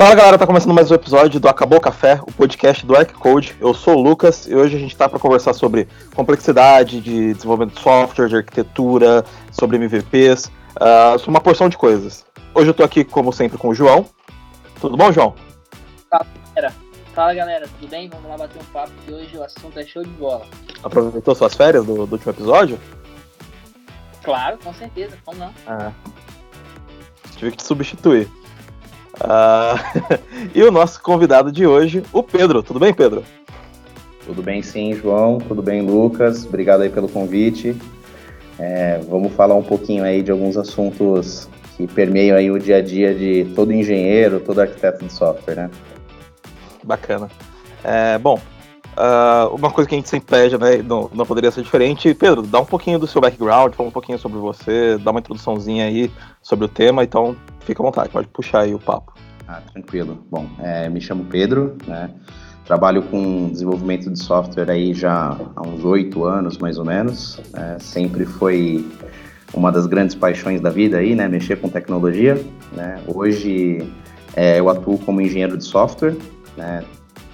Fala galera, tá começando mais um episódio do Acabou Café, o podcast do Arccode. Eu sou o Lucas e hoje a gente tá para conversar sobre complexidade de desenvolvimento de software, de arquitetura, sobre MVPs, uh, sobre uma porção de coisas. Hoje eu tô aqui, como sempre, com o João. Tudo bom, João? Fala galera, Fala, galera. tudo bem? Vamos lá bater um papo que hoje o assunto é show de bola. Aproveitou suas férias do, do último episódio? Claro, com certeza, como não? Ah, tive que te substituir. Uh, e o nosso convidado de hoje, o Pedro. Tudo bem, Pedro? Tudo bem, sim, João. Tudo bem, Lucas. Obrigado aí pelo convite. É, vamos falar um pouquinho aí de alguns assuntos que permeiam aí o dia a dia de todo engenheiro, todo arquiteto de software, né? Bacana. É, bom, uh, uma coisa que a gente sempre pede, né, não, não poderia ser diferente. Pedro, dá um pouquinho do seu background, fala um pouquinho sobre você, dá uma introduçãozinha aí sobre o tema, então fica à vontade, pode puxar aí o papo. Ah, tranquilo. Bom, é, me chamo Pedro, né? Trabalho com desenvolvimento de software aí já há uns oito anos, mais ou menos. É, sempre foi uma das grandes paixões da vida aí, né? Mexer com tecnologia. Né? Hoje é, eu atuo como engenheiro de software, né?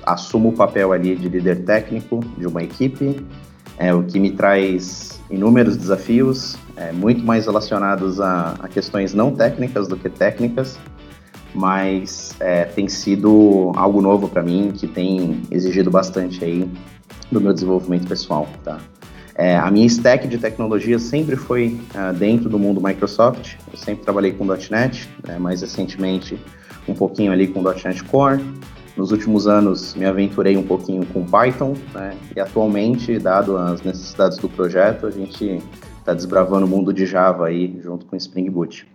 Assumo o papel ali de líder técnico de uma equipe, é, o que me traz inúmeros desafios, é, muito mais relacionados a, a questões não técnicas do que técnicas mas é, tem sido algo novo para mim que tem exigido bastante aí do meu desenvolvimento pessoal, tá? É, a minha stack de tecnologia sempre foi uh, dentro do mundo Microsoft. Eu sempre trabalhei com .NET, né, mais recentemente um pouquinho ali com .NET Core. Nos últimos anos me aventurei um pouquinho com Python, né, e atualmente, dado as necessidades do projeto, a gente está desbravando o mundo de Java aí junto com Spring Boot.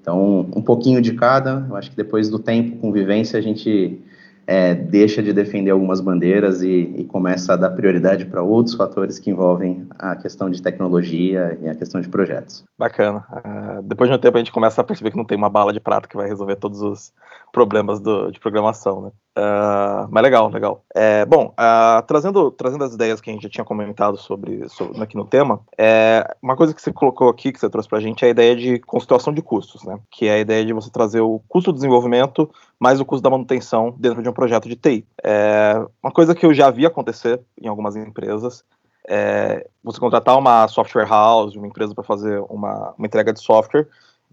Então, um pouquinho de cada. Eu acho que depois do tempo, convivência, a gente é, deixa de defender algumas bandeiras e, e começa a dar prioridade para outros fatores que envolvem a questão de tecnologia e a questão de projetos. Bacana. Uh, depois de um tempo, a gente começa a perceber que não tem uma bala de prata que vai resolver todos os problemas do, de programação, né? Uh, mas legal, legal. É, bom, uh, trazendo, trazendo as ideias que a gente já tinha comentado sobre, sobre aqui no tema, é, uma coisa que você colocou aqui, que você trouxe para a gente, é a ideia de constituição de custos, né? Que é a ideia de você trazer o custo do desenvolvimento mais o custo da manutenção dentro de um projeto de TI. É, uma coisa que eu já vi acontecer em algumas empresas é você contratar uma software house, uma empresa para fazer uma, uma entrega de software,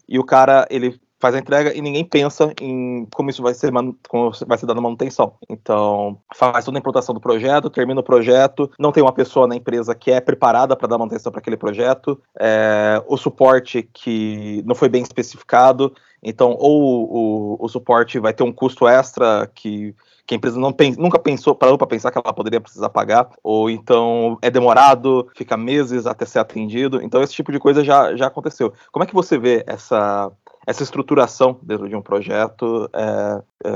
e o cara ele faz a entrega e ninguém pensa em como isso vai ser, como vai ser dado manutenção. Então, faz toda a implantação do projeto, termina o projeto, não tem uma pessoa na empresa que é preparada para dar manutenção para aquele projeto, é, o suporte que não foi bem especificado, então, ou o, o suporte vai ter um custo extra que que a empresa não nunca pensou, parou para pensar que ela poderia precisar pagar, ou então é demorado, fica meses até ser atendido. Então, esse tipo de coisa já, já aconteceu. Como é que você vê essa, essa estruturação dentro de um projeto é, é,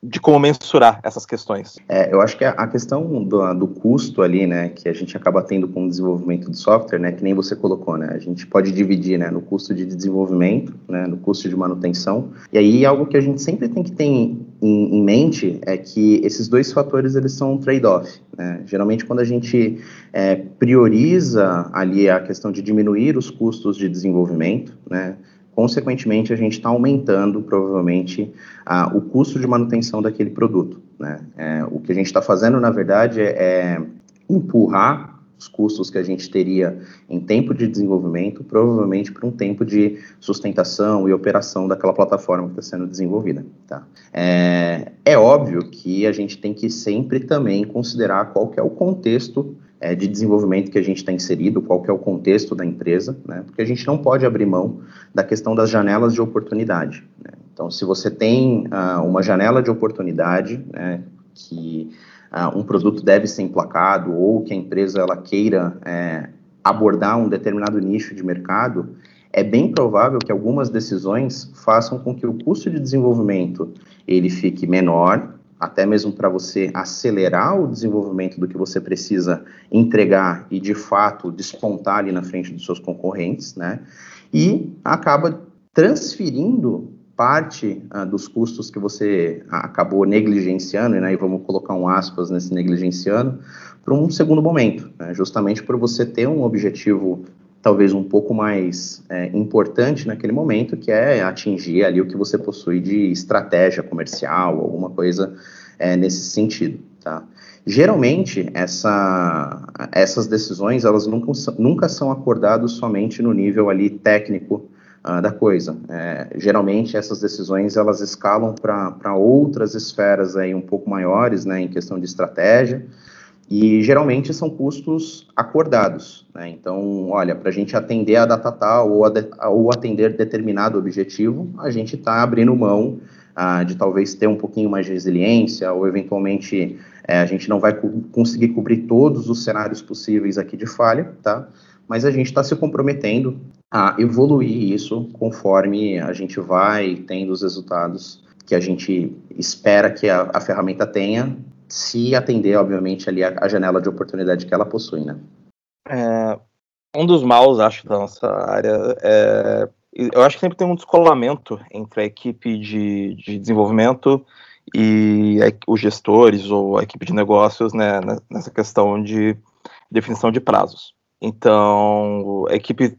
de como mensurar essas questões. É, eu acho que a questão do, do, custo ali, né, que a gente acaba tendo com o desenvolvimento de software, né, que nem você colocou, né, a gente pode dividir, né, no custo de desenvolvimento, né, no custo de manutenção, e aí algo que a gente sempre tem que ter em, em mente é que esses dois fatores, eles são um trade-off, né, geralmente quando a gente é, prioriza ali a questão de diminuir os custos de desenvolvimento, né, consequentemente, a gente está aumentando, provavelmente, a, o custo de manutenção daquele produto. Né? É, o que a gente está fazendo, na verdade, é, é empurrar os custos que a gente teria em tempo de desenvolvimento, provavelmente para um tempo de sustentação e operação daquela plataforma que está sendo desenvolvida. Tá? É, é óbvio que a gente tem que sempre também considerar qual que é o contexto é, de desenvolvimento que a gente está inserido, qual que é o contexto da empresa, né? porque a gente não pode abrir mão da questão das janelas de oportunidade. Né? Então, se você tem uh, uma janela de oportunidade, né, que uh, um produto deve ser emplacado ou que a empresa ela queira é, abordar um determinado nicho de mercado, é bem provável que algumas decisões façam com que o custo de desenvolvimento ele fique menor até mesmo para você acelerar o desenvolvimento do que você precisa entregar e de fato despontar ali na frente dos seus concorrentes, né? E acaba transferindo parte ah, dos custos que você acabou negligenciando, né, e vamos colocar um aspas nesse negligenciando, para um segundo momento, né, justamente por você ter um objetivo talvez um pouco mais é, importante naquele momento, que é atingir ali o que você possui de estratégia comercial, alguma coisa é, nesse sentido, tá? Geralmente, essa, essas decisões, elas nunca, nunca são acordadas somente no nível ali técnico uh, da coisa. É, geralmente, essas decisões, elas escalam para outras esferas aí um pouco maiores, né, em questão de estratégia, e geralmente são custos acordados. Né? Então, olha, para a gente atender a data tal ou, a, ou atender determinado objetivo, a gente está abrindo mão ah, de talvez ter um pouquinho mais de resiliência, ou eventualmente é, a gente não vai co conseguir cobrir todos os cenários possíveis aqui de falha, tá? Mas a gente está se comprometendo a evoluir isso conforme a gente vai tendo os resultados que a gente espera que a, a ferramenta tenha se atender, obviamente, ali a, a, janela de oportunidade que ela possui, né? É, um dos maus, acho, da nossa área é. Eu acho que sempre tem um descolamento entre a equipe de, de desenvolvimento e a, os gestores ou a equipe de negócios né, nessa questão de definição de prazos. Então, a equipe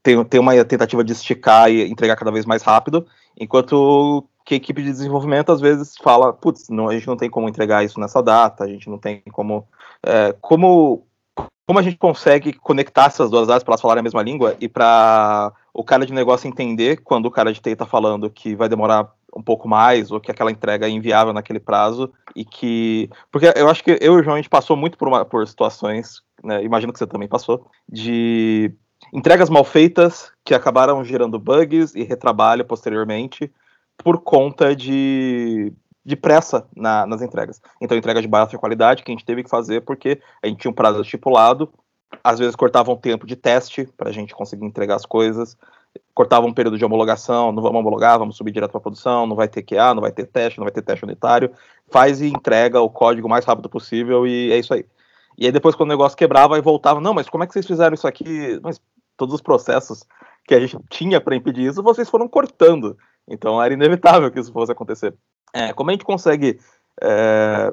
tem, tem uma tentativa de esticar e entregar cada vez mais rápido, enquanto que a equipe de desenvolvimento às vezes fala, putz, não, a gente não tem como entregar isso nessa data, a gente não tem como. É, como, como a gente consegue conectar essas duas datas para elas falarem a mesma língua e para o cara de negócio entender quando o cara de TI está falando que vai demorar um pouco mais ou que aquela entrega é inviável naquele prazo e que porque eu acho que eu e o João a gente passou muito por, uma, por situações, né, imagino que você também passou, de entregas mal feitas que acabaram gerando bugs e retrabalho posteriormente por conta de, de pressa na, nas entregas. Então, entrega de baixa qualidade que a gente teve que fazer porque a gente tinha um prazo estipulado, às vezes cortavam tempo de teste para a gente conseguir entregar as coisas, cortava um período de homologação, não vamos homologar, vamos subir direto para produção, não vai ter QA, não vai ter teste, não vai ter teste unitário, faz e entrega o código o mais rápido possível e é isso aí. E aí depois quando o negócio quebrava e voltava, não, mas como é que vocês fizeram isso aqui? Mas todos os processos que a gente tinha para impedir isso, vocês foram cortando. Então era inevitável que isso fosse acontecer. É, como a gente consegue é,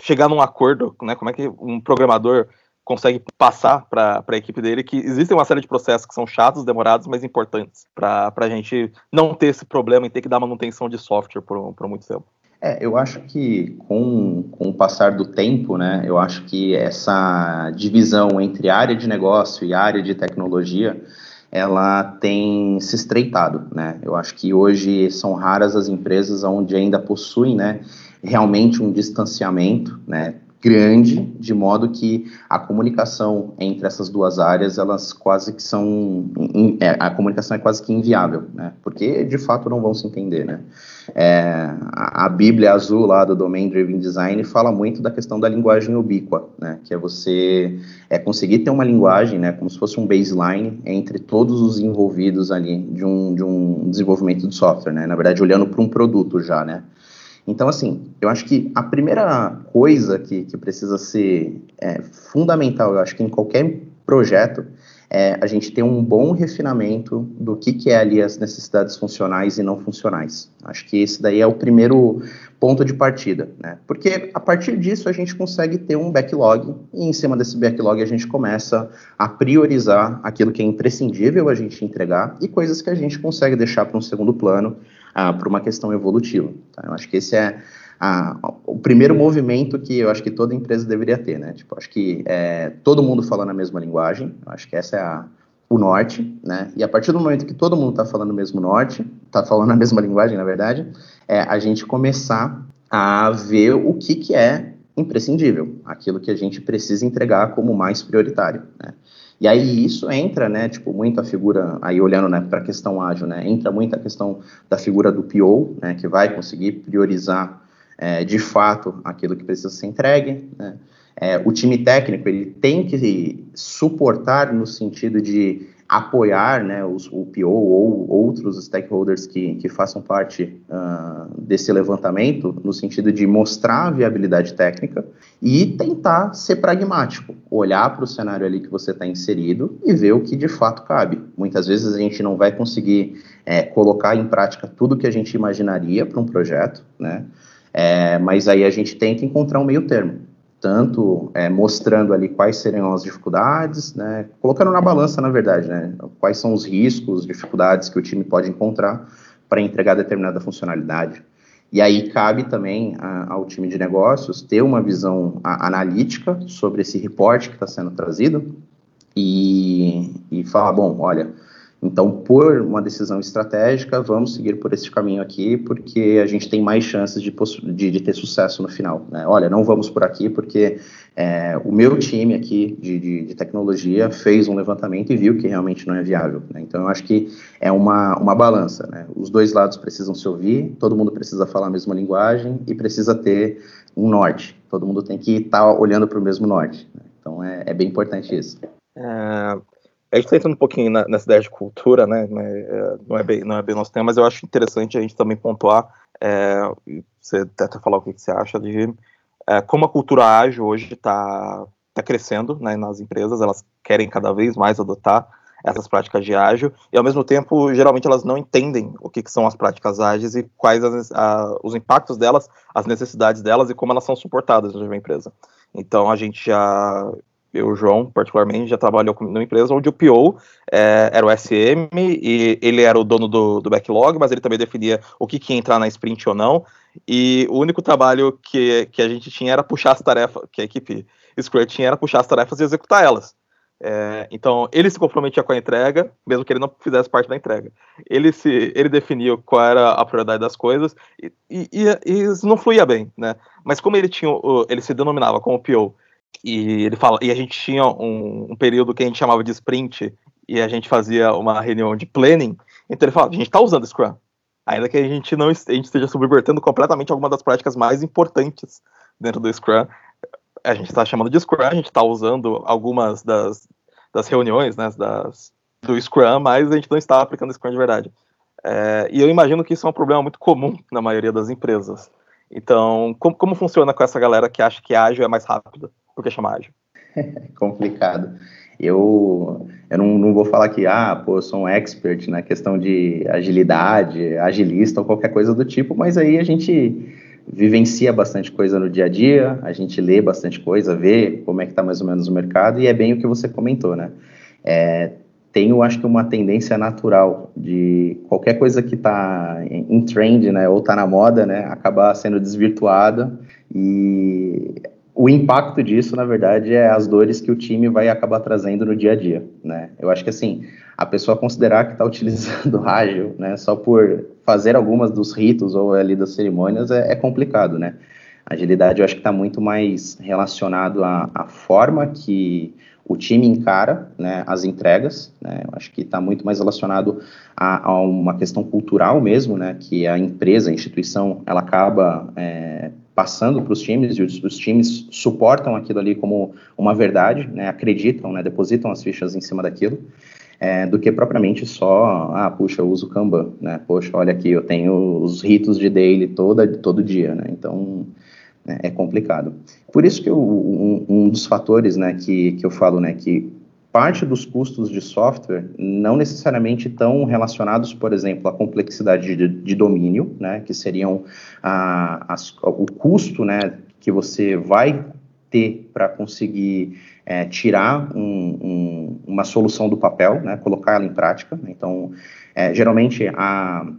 chegar num acordo, né? Como é que um programador consegue passar para a equipe dele que existem uma série de processos que são chatos, demorados, mas importantes para a gente não ter esse problema e ter que dar manutenção de software por, por muito tempo. É, eu acho que com, com o passar do tempo, né, eu acho que essa divisão entre área de negócio e área de tecnologia, ela tem se estreitado, né? Eu acho que hoje são raras as empresas onde ainda possuem, né, realmente um distanciamento, né, grande, de modo que a comunicação entre essas duas áreas, elas quase que são, é, a comunicação é quase que inviável, né, porque de fato não vão se entender, né. É, a, Bíblia azul lá do Domain Driven Design fala muito da questão da linguagem ubíqua, né, que é você é conseguir ter uma linguagem, né, como se fosse um baseline entre todos os envolvidos ali de um, de um desenvolvimento de software, né, na verdade olhando para um produto já, né, então, assim, eu acho que a primeira coisa que, que precisa ser é, fundamental, eu acho que em qualquer projeto, é a gente ter um bom refinamento do que, que é ali as necessidades funcionais e não funcionais. Acho que esse daí é o primeiro ponto de partida, né? Porque a partir disso a gente consegue ter um backlog e em cima desse backlog a gente começa a priorizar aquilo que é imprescindível a gente entregar e coisas que a gente consegue deixar para um segundo plano ah, por uma questão evolutiva. Tá? Eu acho que esse é a, o primeiro movimento que eu acho que toda empresa deveria ter, né? Tipo, acho que é, todo mundo falando a mesma linguagem, eu acho que essa é a, o norte, né? E a partir do momento que todo mundo está falando o mesmo norte, está falando a mesma linguagem, na verdade, é a gente começar a ver o que, que é imprescindível, aquilo que a gente precisa entregar como mais prioritário, né? E aí isso entra, né, tipo, muito a figura, aí olhando, né, para a questão ágil, né, entra muito a questão da figura do PO, né, que vai conseguir priorizar é, de fato aquilo que precisa ser entregue, né. É, o time técnico, ele tem que suportar no sentido de apoiar né, os, o PO ou outros stakeholders que, que façam parte uh, desse levantamento, no sentido de mostrar a viabilidade técnica e tentar ser pragmático, olhar para o cenário ali que você está inserido e ver o que de fato cabe. Muitas vezes a gente não vai conseguir é, colocar em prática tudo que a gente imaginaria para um projeto, né? É, mas aí a gente tenta encontrar um meio termo tanto é, mostrando ali quais seriam as dificuldades, né, colocando na balança, na verdade, né, quais são os riscos, dificuldades que o time pode encontrar para entregar determinada funcionalidade. E aí cabe também a, ao time de negócios ter uma visão a, analítica sobre esse reporte que está sendo trazido e, e falar, bom, olha, então, por uma decisão estratégica, vamos seguir por esse caminho aqui, porque a gente tem mais chances de, de, de ter sucesso no final. Né? Olha, não vamos por aqui, porque é, o meu time aqui de, de, tecnologia fez um levantamento e viu que realmente não é viável. Né? Então, eu acho que é uma, uma balança. Né? Os dois lados precisam se ouvir, todo mundo precisa falar a mesma linguagem e precisa ter um norte. Todo mundo tem que estar tá olhando para o mesmo norte. Né? Então, é, é bem importante isso. É, a gente está entrando um pouquinho na, nessa ideia de cultura, né? É, não é, bem, não é bem nosso tema, mas eu acho interessante a gente também pontuar, é, você até falar o que, que você acha de é, como a cultura ágil hoje está tá crescendo né, nas empresas, elas querem cada vez mais adotar essas práticas de ágil, e ao mesmo tempo, geralmente elas não entendem o que, que são as práticas ágeis e quais as, a, os impactos delas, as necessidades delas e como elas são suportadas uma empresa. Então a gente já eu, João, particularmente, já trabalhou numa empresa onde o PO é, era o SM e ele era o dono do, do, backlog, mas ele também definia o que, que ia entrar na sprint ou não. E o único trabalho que, que a gente tinha era puxar as tarefas, que a equipe Scrum tinha era puxar as tarefas e executar elas. É, então, ele se comprometia com a entrega, mesmo que ele não fizesse parte da entrega. Ele se ele definia qual era a prioridade das coisas e, e, e isso não fluía bem, né? Mas como ele tinha, ele se denominava como PO e ele fala, e a gente tinha um, um, período que a gente chamava de sprint, e a gente fazia uma reunião de planning. Então ele fala, a gente está usando Scrum. Ainda que a gente não a gente esteja subvertendo completamente alguma das práticas mais importantes dentro do Scrum. A gente está chamando de Scrum, a gente está usando algumas das, das reuniões né, das, do Scrum, mas a gente não está aplicando Scrum de verdade. É, e eu imagino que isso é um problema muito comum na maioria das empresas. Então, como, como funciona com essa galera que acha que ágil é mais rápido? Por que chamar ágil? Complicado. Eu, eu não, não, vou falar que, ah, pô, eu sou um expert na questão de agilidade, agilista ou qualquer coisa do tipo, mas aí a gente vivencia bastante coisa no dia a dia, a gente lê bastante coisa, vê como é que está mais ou menos o mercado, e é bem o que você comentou, né? É, tenho, acho que, uma tendência natural de qualquer coisa que está em trend, né, ou está na moda, né, acabar sendo desvirtuada, e o impacto disso, na verdade, é as dores que o time vai acabar trazendo no dia a dia, né? Eu acho que, assim, a pessoa considerar que está utilizando ágil, né, só por fazer algumas dos ritos ou ali das cerimônias é, é complicado, né? Agilidade, eu acho que está muito mais relacionado à, à, forma que o time encara né, as entregas, né? Eu acho que está muito mais relacionado a, a, uma questão cultural mesmo, né? Que a empresa, a instituição, ela acaba... É, passando para os times e os, os, times suportam aquilo ali como uma verdade, né, acreditam, né, depositam as fichas em cima daquilo, é, do que propriamente só, ah, puxa, eu uso Kanban, né, poxa, olha aqui, eu tenho os ritos de daily toda, todo dia, né, então né, é complicado. Por isso que eu, um, um, dos fatores, né, que, que eu falo, né, que parte dos custos de software não necessariamente estão relacionados, por exemplo, à complexidade de, de domínio, né, que seriam a, as, o custo né, que você vai ter para conseguir é, tirar um, um, uma solução do papel, né, colocar ela em prática. Então, é, geralmente, a,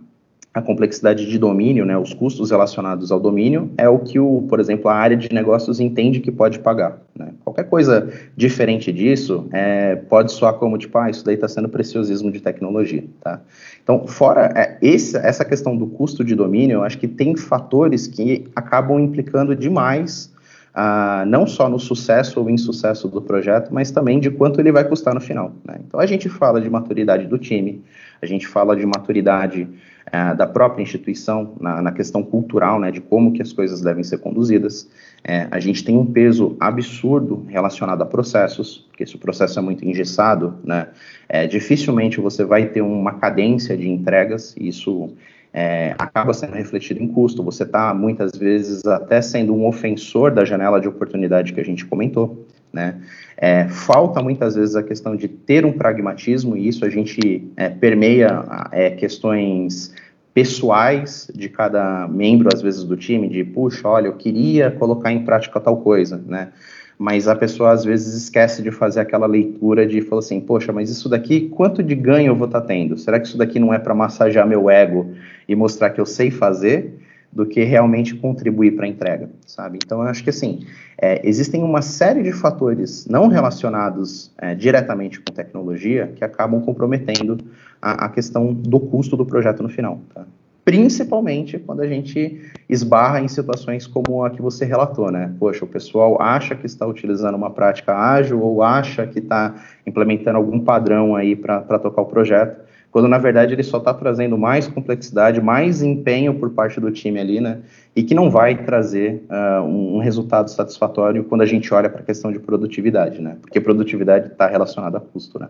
a complexidade de domínio, né, os custos relacionados ao domínio, é o que, o, por exemplo, a área de negócios entende que pode pagar. Né? Qualquer coisa diferente disso é, pode soar como, tipo, ah, isso daí está sendo preciosismo de tecnologia. Tá? Então, fora é, esse, essa questão do custo de domínio, eu acho que tem fatores que acabam implicando demais ah, não só no sucesso ou insucesso do projeto, mas também de quanto ele vai custar no final. Né? Então a gente fala de maturidade do time, a gente fala de maturidade é, da própria instituição na, na, questão cultural, né, de como que as coisas devem ser conduzidas. É, a gente tem um peso absurdo relacionado a processos, porque se o processo é muito engessado, né, é, dificilmente você vai ter uma cadência de entregas, e isso é, acaba sendo refletido em custo. Você está, muitas vezes, até sendo um ofensor da janela de oportunidade que a gente comentou. Né? É, falta muitas vezes a questão de ter um pragmatismo, e isso a gente é, permeia é, questões pessoais de cada membro, às vezes, do time, de, puxa, olha, eu queria colocar em prática tal coisa, né? Mas a pessoa, às vezes, esquece de fazer aquela leitura de, falar assim, poxa, mas isso daqui, quanto de ganho eu vou estar tá tendo? Será que isso daqui não é para massagear meu ego e mostrar que eu sei fazer? Do que realmente contribuir para a entrega, sabe? Então, eu acho que, assim, é, existem uma série de fatores não relacionados é, diretamente com tecnologia que acabam comprometendo a, a, questão do custo do projeto no final, tá? Principalmente quando a gente esbarra em situações como a que você relatou, né? Poxa, o pessoal acha que está utilizando uma prática ágil ou acha que está implementando algum padrão aí para tocar o projeto, quando na verdade ele só está trazendo mais complexidade, mais empenho por parte do time ali, né? E que não vai trazer uh, um resultado satisfatório quando a gente olha para a questão de produtividade, né? Porque produtividade está relacionada a custo, né?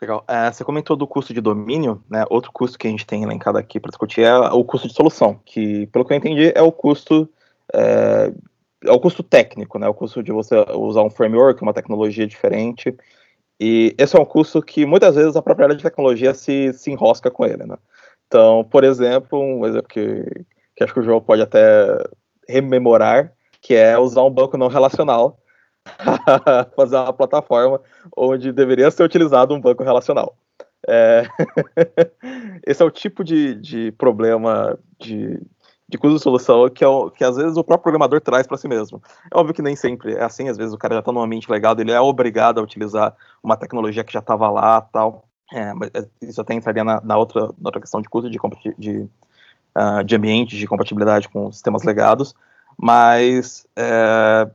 Legal. É, você comentou do custo de domínio, né? Outro custo que a gente tem elencado aqui para discutir é o custo de solução, que, pelo que eu entendi, é o custo é, é o custo técnico, né? O custo de você usar um framework, uma tecnologia diferente. E esse é um custo que muitas vezes a própria área de tecnologia se, se enrosca com ele, né? Então, por exemplo, um exemplo que, que acho que o João pode até rememorar, que é usar um banco não relacional fazer uma plataforma onde deveria ser utilizado um banco relacional. É... Esse é o tipo de, de problema de, de custo de solução que, é o, que às vezes o próprio programador traz para si mesmo. É óbvio que nem sempre é assim, às vezes o cara já está num ambiente legado, ele é obrigado a utilizar uma tecnologia que já estava lá tal. É, mas é, isso até entraria na, na, outra, na outra questão de custo de, de, uh, de ambiente, de compatibilidade com sistemas legados, mas é,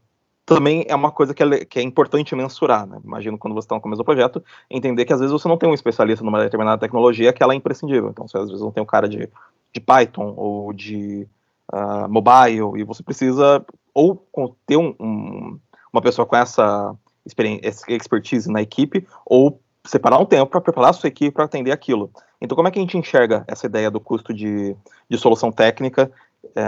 também é uma coisa que é, que é importante mensurar, né? Imagino quando você está no começo do projeto, entender que às vezes você não tem um especialista numa determinada tecnologia que ela é imprescindível. Então, você às vezes não tem um cara de, de Python ou de uh, mobile, e você precisa ou ter um, um, uma pessoa com essa expertise na equipe, ou separar um tempo para preparar a sua equipe para atender aquilo. Então, como é que a gente enxerga essa ideia do custo de, de solução técnica é,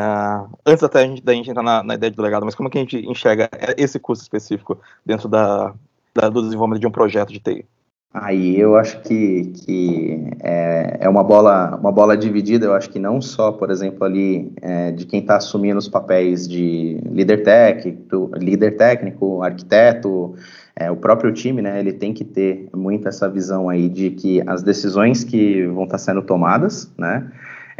antes até a gente, da gente entrar na, na, ideia de delegado, mas como é que a gente enxerga esse custo específico dentro da, da, do desenvolvimento de um projeto de TI? Aí eu acho que, que é, é, uma, bola, uma bola dividida, eu acho que não só, por exemplo, ali é, de quem está assumindo os papéis de líder técnico, líder técnico arquiteto, é, o próprio time, né, ele tem que ter muito essa visão aí de que as decisões que vão estar tá sendo tomadas, né,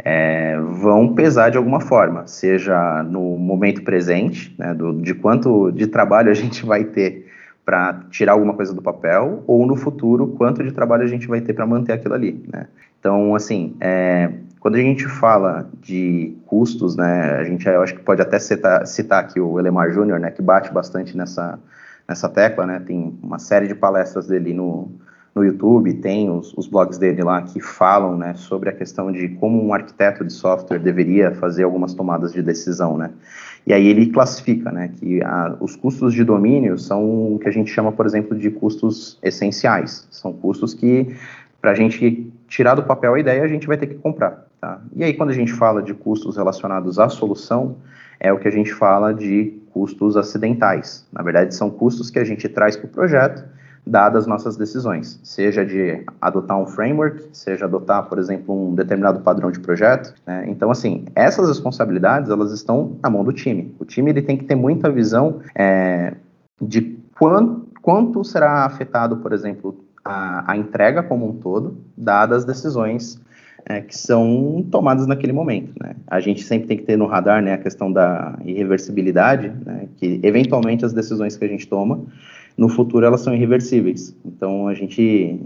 é, vão pesar de alguma forma, seja no momento presente, né, do, de quanto de trabalho a gente vai ter para tirar alguma coisa do papel, ou no futuro, quanto de trabalho a gente vai ter para manter aquilo ali. Né? Então, assim, é, quando a gente fala de custos, né, a gente eu acho que pode até citar, citar aqui o Elemar Júnior, né, que bate bastante nessa, nessa tecla, né, tem uma série de palestras dele no, no YouTube, tem os, os, blogs dele lá que falam né, sobre a questão de como um arquiteto de software deveria fazer algumas tomadas de decisão, né? E aí ele classifica, né, que a, os custos de domínio são o que a gente chama, por exemplo, de custos essenciais. São custos que, para a gente tirar do papel a ideia, a gente vai ter que comprar, tá? E aí, quando a gente fala de custos relacionados à solução, é o que a gente fala de custos acidentais. Na verdade, são custos que a gente traz para o projeto dadas nossas decisões, seja de adotar um framework, seja adotar, por exemplo, um determinado padrão de projeto. Né? Então, assim, essas responsabilidades elas estão na mão do time. O time ele tem que ter muita visão é, de quanto, quanto será afetado, por exemplo, a, a entrega como um todo, dadas as decisões é, que são tomadas naquele momento. Né? A gente sempre tem que ter no radar né, a questão da irreversibilidade, né, que eventualmente as decisões que a gente toma no futuro elas são irreversíveis. Então a gente,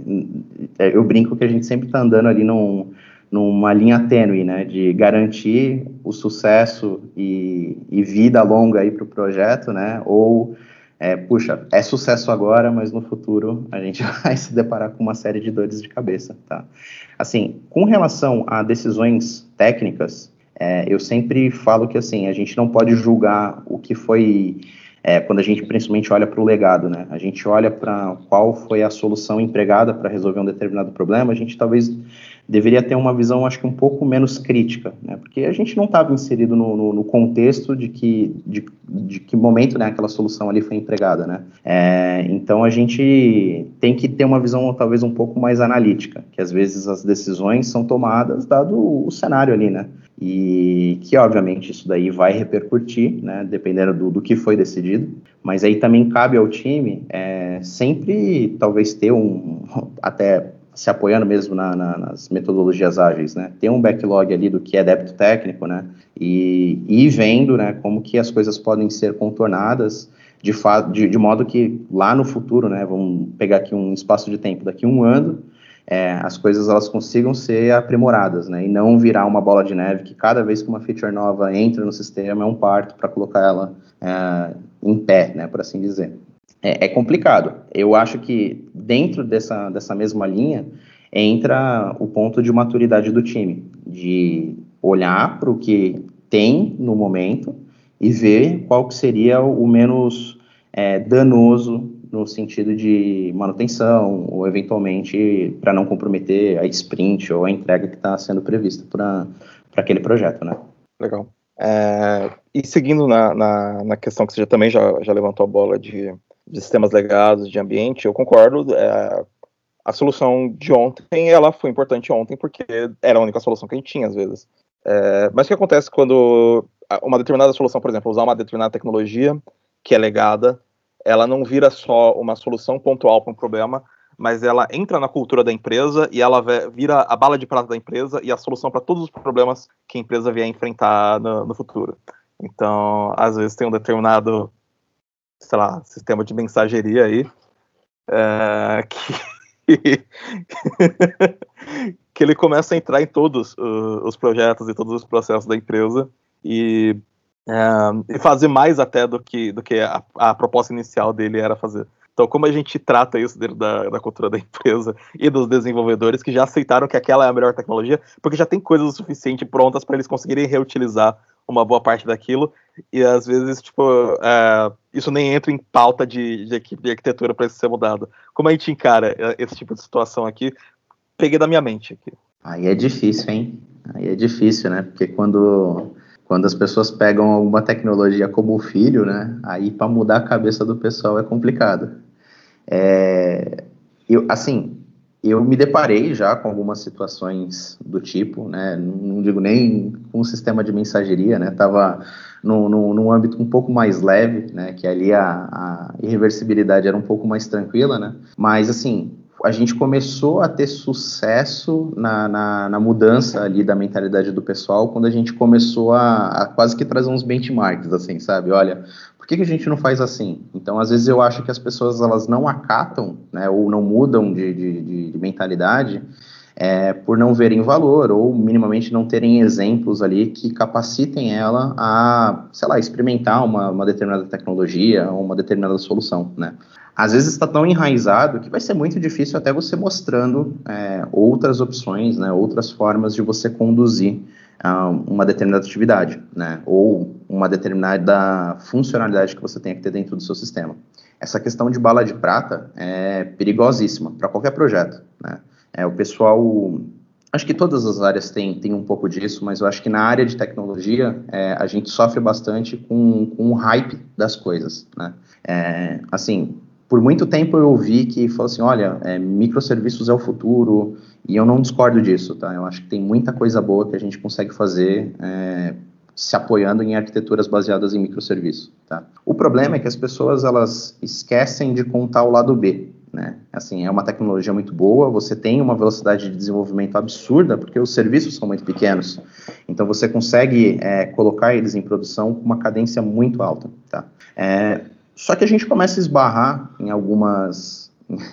é, eu brinco que a gente sempre está andando ali num, numa linha tênue, né, de garantir o sucesso e, e vida longa aí para o projeto, né, ou é, puxa, é sucesso agora, mas no futuro a gente vai se deparar com uma série de dores de cabeça, tá? Assim, com relação a decisões técnicas, é, eu sempre falo que assim a gente não pode julgar o que foi é, quando a gente principalmente olha para o legado, né? A gente olha para qual foi a solução empregada para resolver um determinado problema, a gente talvez deveria ter uma visão, acho que um pouco menos crítica, né? Porque a gente não estava inserido no, no, no, contexto de que, de, de, que momento né, aquela solução ali foi empregada, né? É, então a gente tem que ter uma visão talvez um pouco mais analítica, que às vezes as decisões são tomadas dado o cenário ali, né? E que obviamente isso daí vai repercutir, né? Dependendo do, do que foi decidido, mas aí também cabe ao time é, sempre talvez ter um até se apoiando mesmo na, na, nas metodologias ágeis, né? Ter um backlog ali do que é débito técnico, né? E, ir vendo, né, como que as coisas podem ser contornadas de, de, de modo que lá no futuro, né, vamos pegar aqui um espaço de tempo, daqui um ano, é, as coisas elas consigam ser aprimoradas, né, e não virar uma bola de neve que cada vez que uma feature nova entra no sistema é um parto para colocar ela é, em pé, né, por assim dizer é, é, complicado. Eu acho que dentro dessa, dessa mesma linha entra o ponto de maturidade do time, de olhar para o que tem no momento e ver qual que seria o menos é, danoso no sentido de manutenção ou eventualmente para não comprometer a sprint ou a entrega que está sendo prevista para aquele projeto, né? Legal. É, e seguindo na, na, na, questão que você já, também já, já levantou a bola de de sistemas legados, de ambiente, eu concordo. É, a solução de ontem, ela foi importante ontem porque era a única solução que a gente tinha às vezes. É, mas o que acontece quando uma determinada solução, por exemplo, usar uma determinada tecnologia que é legada, ela não vira só uma solução pontual para um problema, mas ela entra na cultura da empresa e ela vira a bala de prata da empresa e a solução para todos os problemas que a empresa vier enfrentar no, no futuro. Então, às vezes tem um determinado sei lá, sistema de mensageria aí, é, que, que ele começa a entrar em todos uh, os projetos e todos os processos da empresa e, é, e fazer mais até do que, do que a, a, proposta inicial dele era fazer. Então, como a gente trata isso dentro da, da cultura da empresa e dos desenvolvedores que já aceitaram que aquela é a melhor tecnologia, porque já tem coisas o suficiente prontas para eles conseguirem reutilizar uma boa parte daquilo, e às vezes, tipo, é, isso nem entra em pauta de, de equipe de arquitetura para isso ser mudado. Como a gente encara esse tipo de situação aqui? Peguei da minha mente aqui. Aí é difícil, hein? Aí é difícil, né? Porque quando, quando as pessoas pegam alguma tecnologia como filho, né? Aí para mudar a cabeça do pessoal é complicado. É, eu, assim, eu me deparei já com algumas situações do tipo, né? Não digo nem com um sistema de mensageria, né? Tava num, num, âmbito um pouco mais leve, né? Que ali a, a irreversibilidade era um pouco mais tranquila, né? Mas assim, a gente começou a ter sucesso na, na, na, mudança ali da mentalidade do pessoal quando a gente começou a, a, quase que trazer uns benchmarks, assim, sabe? Olha, que, que a gente não faz assim? Então, às vezes eu acho que as pessoas elas não acatam, né, ou não mudam de, de, de mentalidade é, por não verem valor ou minimamente não terem exemplos ali que capacitem ela a, sei lá, experimentar uma, uma determinada tecnologia ou uma determinada solução, né? às vezes está tão enraizado que vai ser muito difícil até você mostrando é, outras opções, né, outras formas de você conduzir uh, uma determinada atividade, né, ou uma determinada funcionalidade que você tenha que ter dentro do seu sistema. Essa questão de bala de prata é perigosíssima para qualquer projeto. Né. É, o pessoal Acho que todas as áreas têm, têm um pouco disso, mas eu acho que na área de tecnologia é, a gente sofre bastante com, com o hype das coisas, né? É, assim, por muito tempo eu ouvi que falou assim, olha, é, microserviços é o futuro, e eu não discordo disso, tá? Eu acho que tem muita coisa boa que a gente consegue fazer é, se apoiando em arquiteturas baseadas em microserviços, tá? O problema é que as pessoas, elas esquecem de contar o lado B, né? Assim, é uma tecnologia muito boa, você tem uma velocidade de desenvolvimento absurda, porque os serviços são muito pequenos, então você consegue é, colocar eles em produção com uma cadência muito alta, tá? É, só que a gente começa a esbarrar em algumas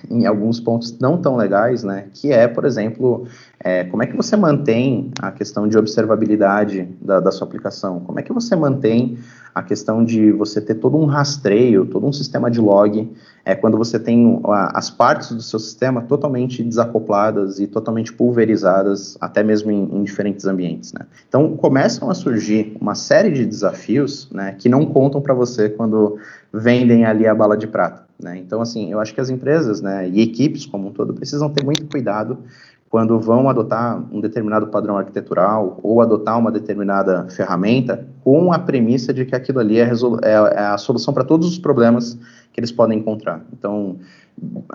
em alguns pontos não tão legais, né? Que é, por exemplo, é, como é que você mantém a questão de observabilidade da, da, sua aplicação? Como é que você mantém a questão de você ter todo um rastreio, todo um sistema de log, é, quando você tem as partes do seu sistema totalmente desacopladas e totalmente pulverizadas, até mesmo em, em diferentes ambientes, né? Então, começam a surgir uma série de desafios, né, que não contam para você quando vendem ali a bala de prata, né? Então, assim, eu acho que as empresas, né, e equipes como um todo precisam ter muito cuidado quando vão adotar um determinado padrão arquitetural ou adotar uma determinada ferramenta com a premissa de que aquilo ali é, é, é a solução para todos os problemas que eles podem encontrar. Então,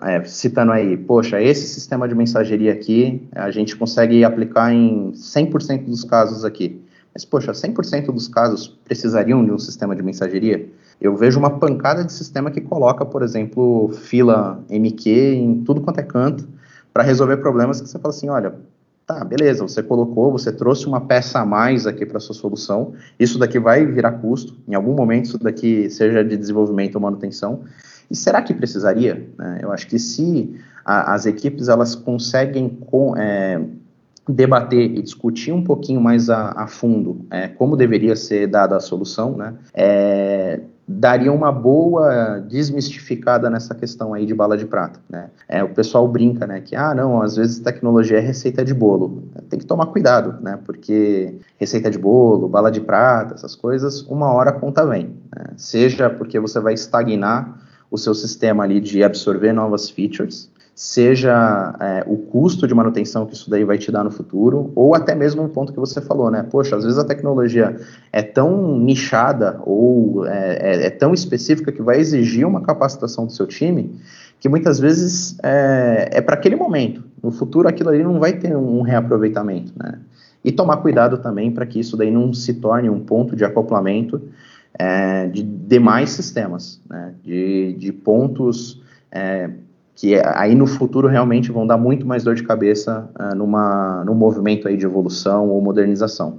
é, citando aí, poxa, esse sistema de mensageria aqui, a gente consegue aplicar em 100% dos casos aqui. Mas, poxa, 100% dos casos precisariam de um sistema de mensageria? Eu vejo uma pancada de sistema que coloca, por exemplo, fila MQ em tudo quanto é canto, para resolver problemas que você fala assim, olha, tá, beleza, você colocou, você trouxe uma peça a mais aqui para sua solução, isso daqui vai virar custo, em algum momento isso daqui seja de desenvolvimento ou manutenção, e será que precisaria? Né? Eu acho que se as equipes elas conseguem é, debater e discutir um pouquinho mais a, a fundo é, como deveria ser dada a solução, né, é, daria uma boa desmistificada nessa questão aí de bala de prata, né? É, o pessoal brinca, né, que, ah, não, às vezes tecnologia é receita de bolo. Tem que tomar cuidado, né, porque receita de bolo, bala de prata, essas coisas, uma hora a conta vem. Né? Seja porque você vai estagnar o seu sistema ali de absorver novas features, seja é, o custo de manutenção que isso daí vai te dar no futuro, ou até mesmo um ponto que você falou, né? Poxa, às vezes a tecnologia é tão nichada ou é, é, é tão específica que vai exigir uma capacitação do seu time que muitas vezes é, é para aquele momento. No futuro, aquilo ali não vai ter um reaproveitamento, né? E tomar cuidado também para que isso daí não se torne um ponto de acoplamento é, de demais sistemas, né? de, de pontos é, que aí no futuro realmente vão dar muito mais dor de cabeça uh, numa, num movimento aí de evolução ou modernização.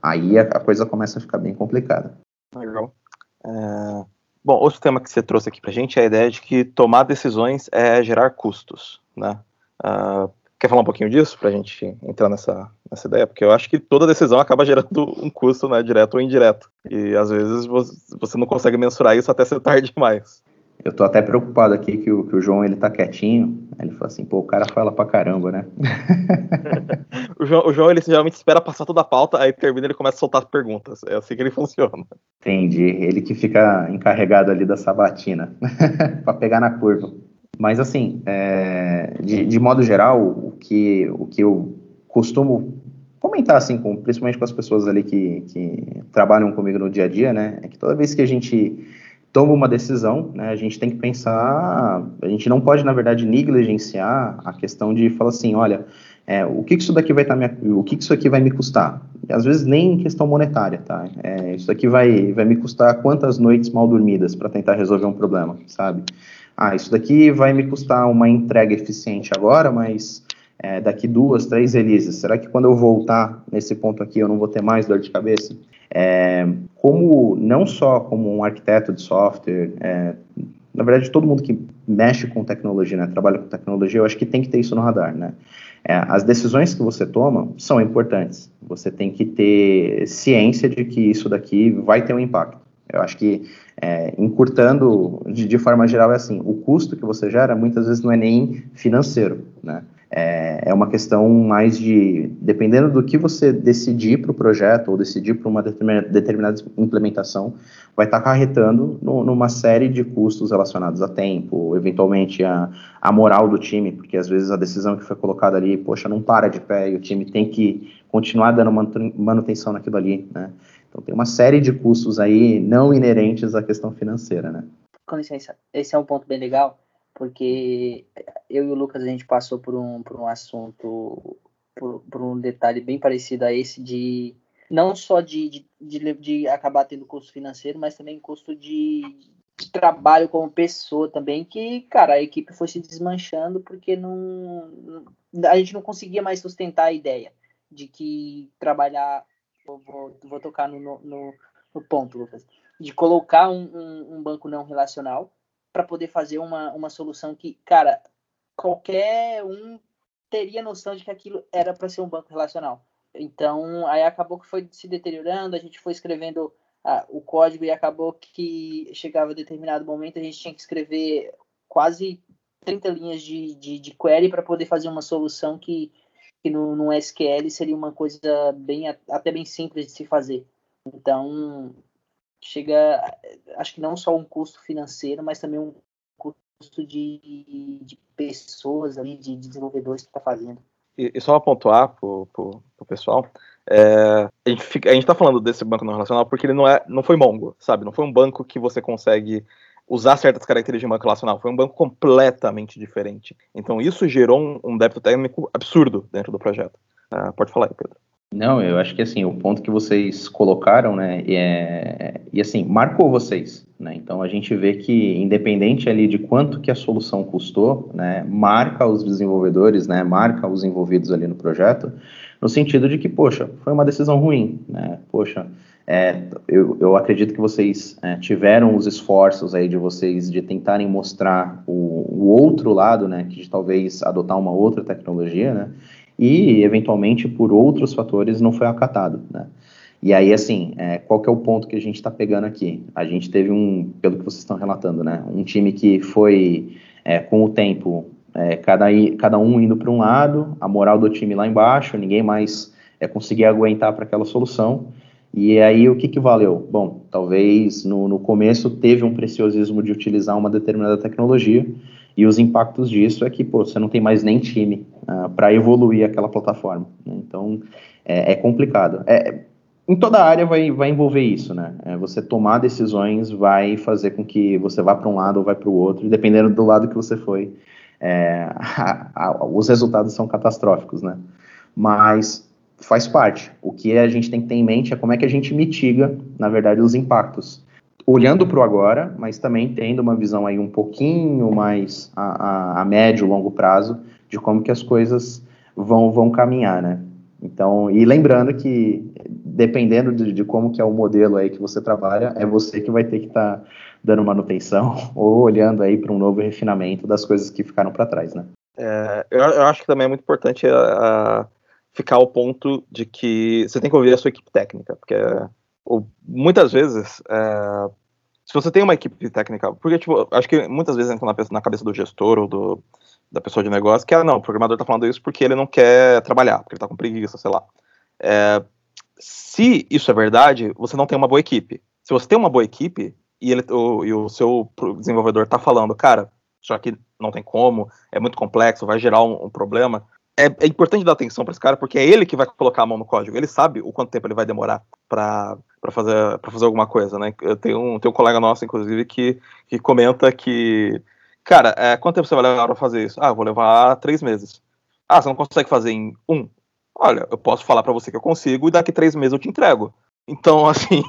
Aí a, a coisa começa a ficar bem complicada. Legal. É... Bom, outro tema que você trouxe aqui para a gente é a ideia de que tomar decisões é gerar custos, né? Uh, quer falar um pouquinho disso para a gente entrar nessa, nessa ideia? Porque eu acho que toda decisão acaba gerando um custo, né, direto ou indireto. E às vezes você não consegue mensurar isso até ser tarde demais. Eu tô até preocupado aqui que o, que o João ele tá quietinho. Ele falou assim, pô, o cara fala pra caramba, né? o, João, o João, ele geralmente espera passar toda a pauta, aí termina ele começa a soltar perguntas. É assim que ele funciona. Entendi. Ele que fica encarregado ali da sabatina para pegar na curva. Mas assim, é, de, de modo geral, o que, o que eu costumo comentar assim, com, principalmente com as pessoas ali que, que trabalham comigo no dia a dia, né? É que toda vez que a gente toma uma decisão, né, a gente tem que pensar, a gente não pode, na verdade, negligenciar a questão de falar assim, olha, é, o que, que isso daqui vai tá o que, que isso aqui vai me custar? E, às vezes nem questão monetária, tá? É, isso aqui vai, vai me custar quantas noites mal dormidas para tentar resolver um problema, sabe? Ah, isso daqui vai me custar uma entrega eficiente agora, mas é, daqui duas, três releases, será que quando eu voltar nesse ponto aqui eu não vou ter mais dor de cabeça? É, como não só como um arquiteto de software, é, na verdade todo mundo que mexe com tecnologia, né, trabalha com tecnologia, eu acho que tem que ter isso no radar, né? É, as decisões que você toma são importantes. Você tem que ter ciência de que isso daqui vai ter um impacto. Eu acho que é, encurtando de, de, forma geral é assim, o custo que você gera muitas vezes não é nem financeiro, né? É, é uma questão mais de, dependendo do que você decidir para o projeto ou decidir para uma determinada, implementação, vai estar tá acarretando numa série de custos relacionados a tempo, eventualmente a, a moral do time, porque às vezes a decisão que foi colocada ali, poxa, não para de pé e o time tem que continuar dando manutenção naquilo ali, né? Então tem uma série de custos aí não inerentes à questão financeira, né? Com licença, esse é um ponto bem legal, porque eu e o Lucas a gente passou por um, por um assunto, por, por um detalhe bem parecido a esse de não só de, de, de, de acabar tendo custo financeiro, mas também custo de, de, trabalho como pessoa também, que, cara, a equipe foi se desmanchando porque não, a gente não conseguia mais sustentar a ideia de que trabalhar vou, vou tocar no, no, no, ponto, Lucas, de colocar um, um, um banco não relacional para poder fazer uma, uma solução que, cara, qualquer um teria noção de que aquilo era para ser um banco relacional. Então, aí acabou que foi se deteriorando, a gente foi escrevendo ah, o código e acabou que chegava a determinado momento a gente tinha que escrever quase 30 linhas de, de, de query para poder fazer uma solução que que no, no SQL seria uma coisa bem até bem simples de se fazer. Então, chega, acho que não só um custo financeiro, mas também um custo de, de pessoas ali, de, de desenvolvedores que está fazendo. e, e só pontuar pro, pro, pro pessoal, é, a, gente fica, a gente tá falando desse banco não relacional porque ele não, é, não foi Mongo, sabe? Não foi um banco que você consegue usar certas características de banco relacional. Foi um banco completamente diferente. Então isso gerou um, um débito técnico absurdo dentro do projeto. Uh, pode falar aí, Pedro. Não, eu acho que assim, o ponto que vocês colocaram, né, é, e assim, marcou vocês, né, então a gente vê que independente ali de quanto que a solução custou, né, marca os desenvolvedores, né, marca os envolvidos ali no projeto, no sentido de que, poxa, foi uma decisão ruim, né, poxa, é, eu, eu, acredito que vocês é, tiveram os esforços aí de vocês de tentarem mostrar o, o, outro lado, né, que de talvez adotar uma outra tecnologia, né, e eventualmente por outros fatores não foi acatado, né. E aí, assim, é, qual que é o ponto que a gente está pegando aqui? A gente teve um, pelo que vocês estão relatando, né, um time que foi, é, com o tempo, é, cada, cada um indo para um lado, a moral do time lá embaixo, ninguém mais é, conseguia aguentar para aquela solução, e aí, o que, que valeu? Bom, talvez no, no começo teve um preciosismo de utilizar uma determinada tecnologia, e os impactos disso é que pô, você não tem mais nem time ah, para evoluir aquela plataforma. Né? Então, é, é complicado. É, em toda área vai, vai envolver isso, né? É, você tomar decisões vai fazer com que você vá para um lado ou vai para o outro, dependendo do lado que você foi, é, a, a, os resultados são catastróficos, né? Mas faz parte. O que a gente tem que ter em mente é como é que a gente mitiga, na verdade, os impactos. Olhando para o agora, mas também tendo uma visão aí um pouquinho mais a, a, a médio, longo prazo, de como que as coisas vão, vão caminhar, né? Então, e lembrando que dependendo de, de, como que é o modelo aí que você trabalha, é você que vai ter que estar tá dando manutenção ou olhando aí para um novo refinamento das coisas que ficaram para trás, né? É, eu, eu, acho que também é muito importante a, a ficar ao ponto de que você tem que ouvir a sua equipe técnica, porque ou, muitas vezes, é, se você tem uma equipe técnica, porque tipo, acho que muitas vezes entra na, na cabeça do gestor ou do, da pessoa de negócio que, ah, não, o programador está falando isso porque ele não quer trabalhar, porque ele está com preguiça, sei lá. É, se isso é verdade, você não tem uma boa equipe. Se você tem uma boa equipe e, ele, o, e o seu desenvolvedor está falando, cara, isso aqui não tem como, é muito complexo, vai gerar um, um problema, é, é importante dar atenção para esse cara, porque é ele que vai colocar a mão no código. Ele sabe o quanto tempo ele vai demorar para fazer, pra fazer alguma coisa, né? Eu tenho um, tenho um colega nosso, inclusive, que, que comenta que, cara, é, quanto tempo você vai levar para fazer isso? Ah, vou levar três meses. Ah, você não consegue fazer em um? Olha, eu posso falar para você que eu consigo e daqui três meses eu te entrego. Então, assim,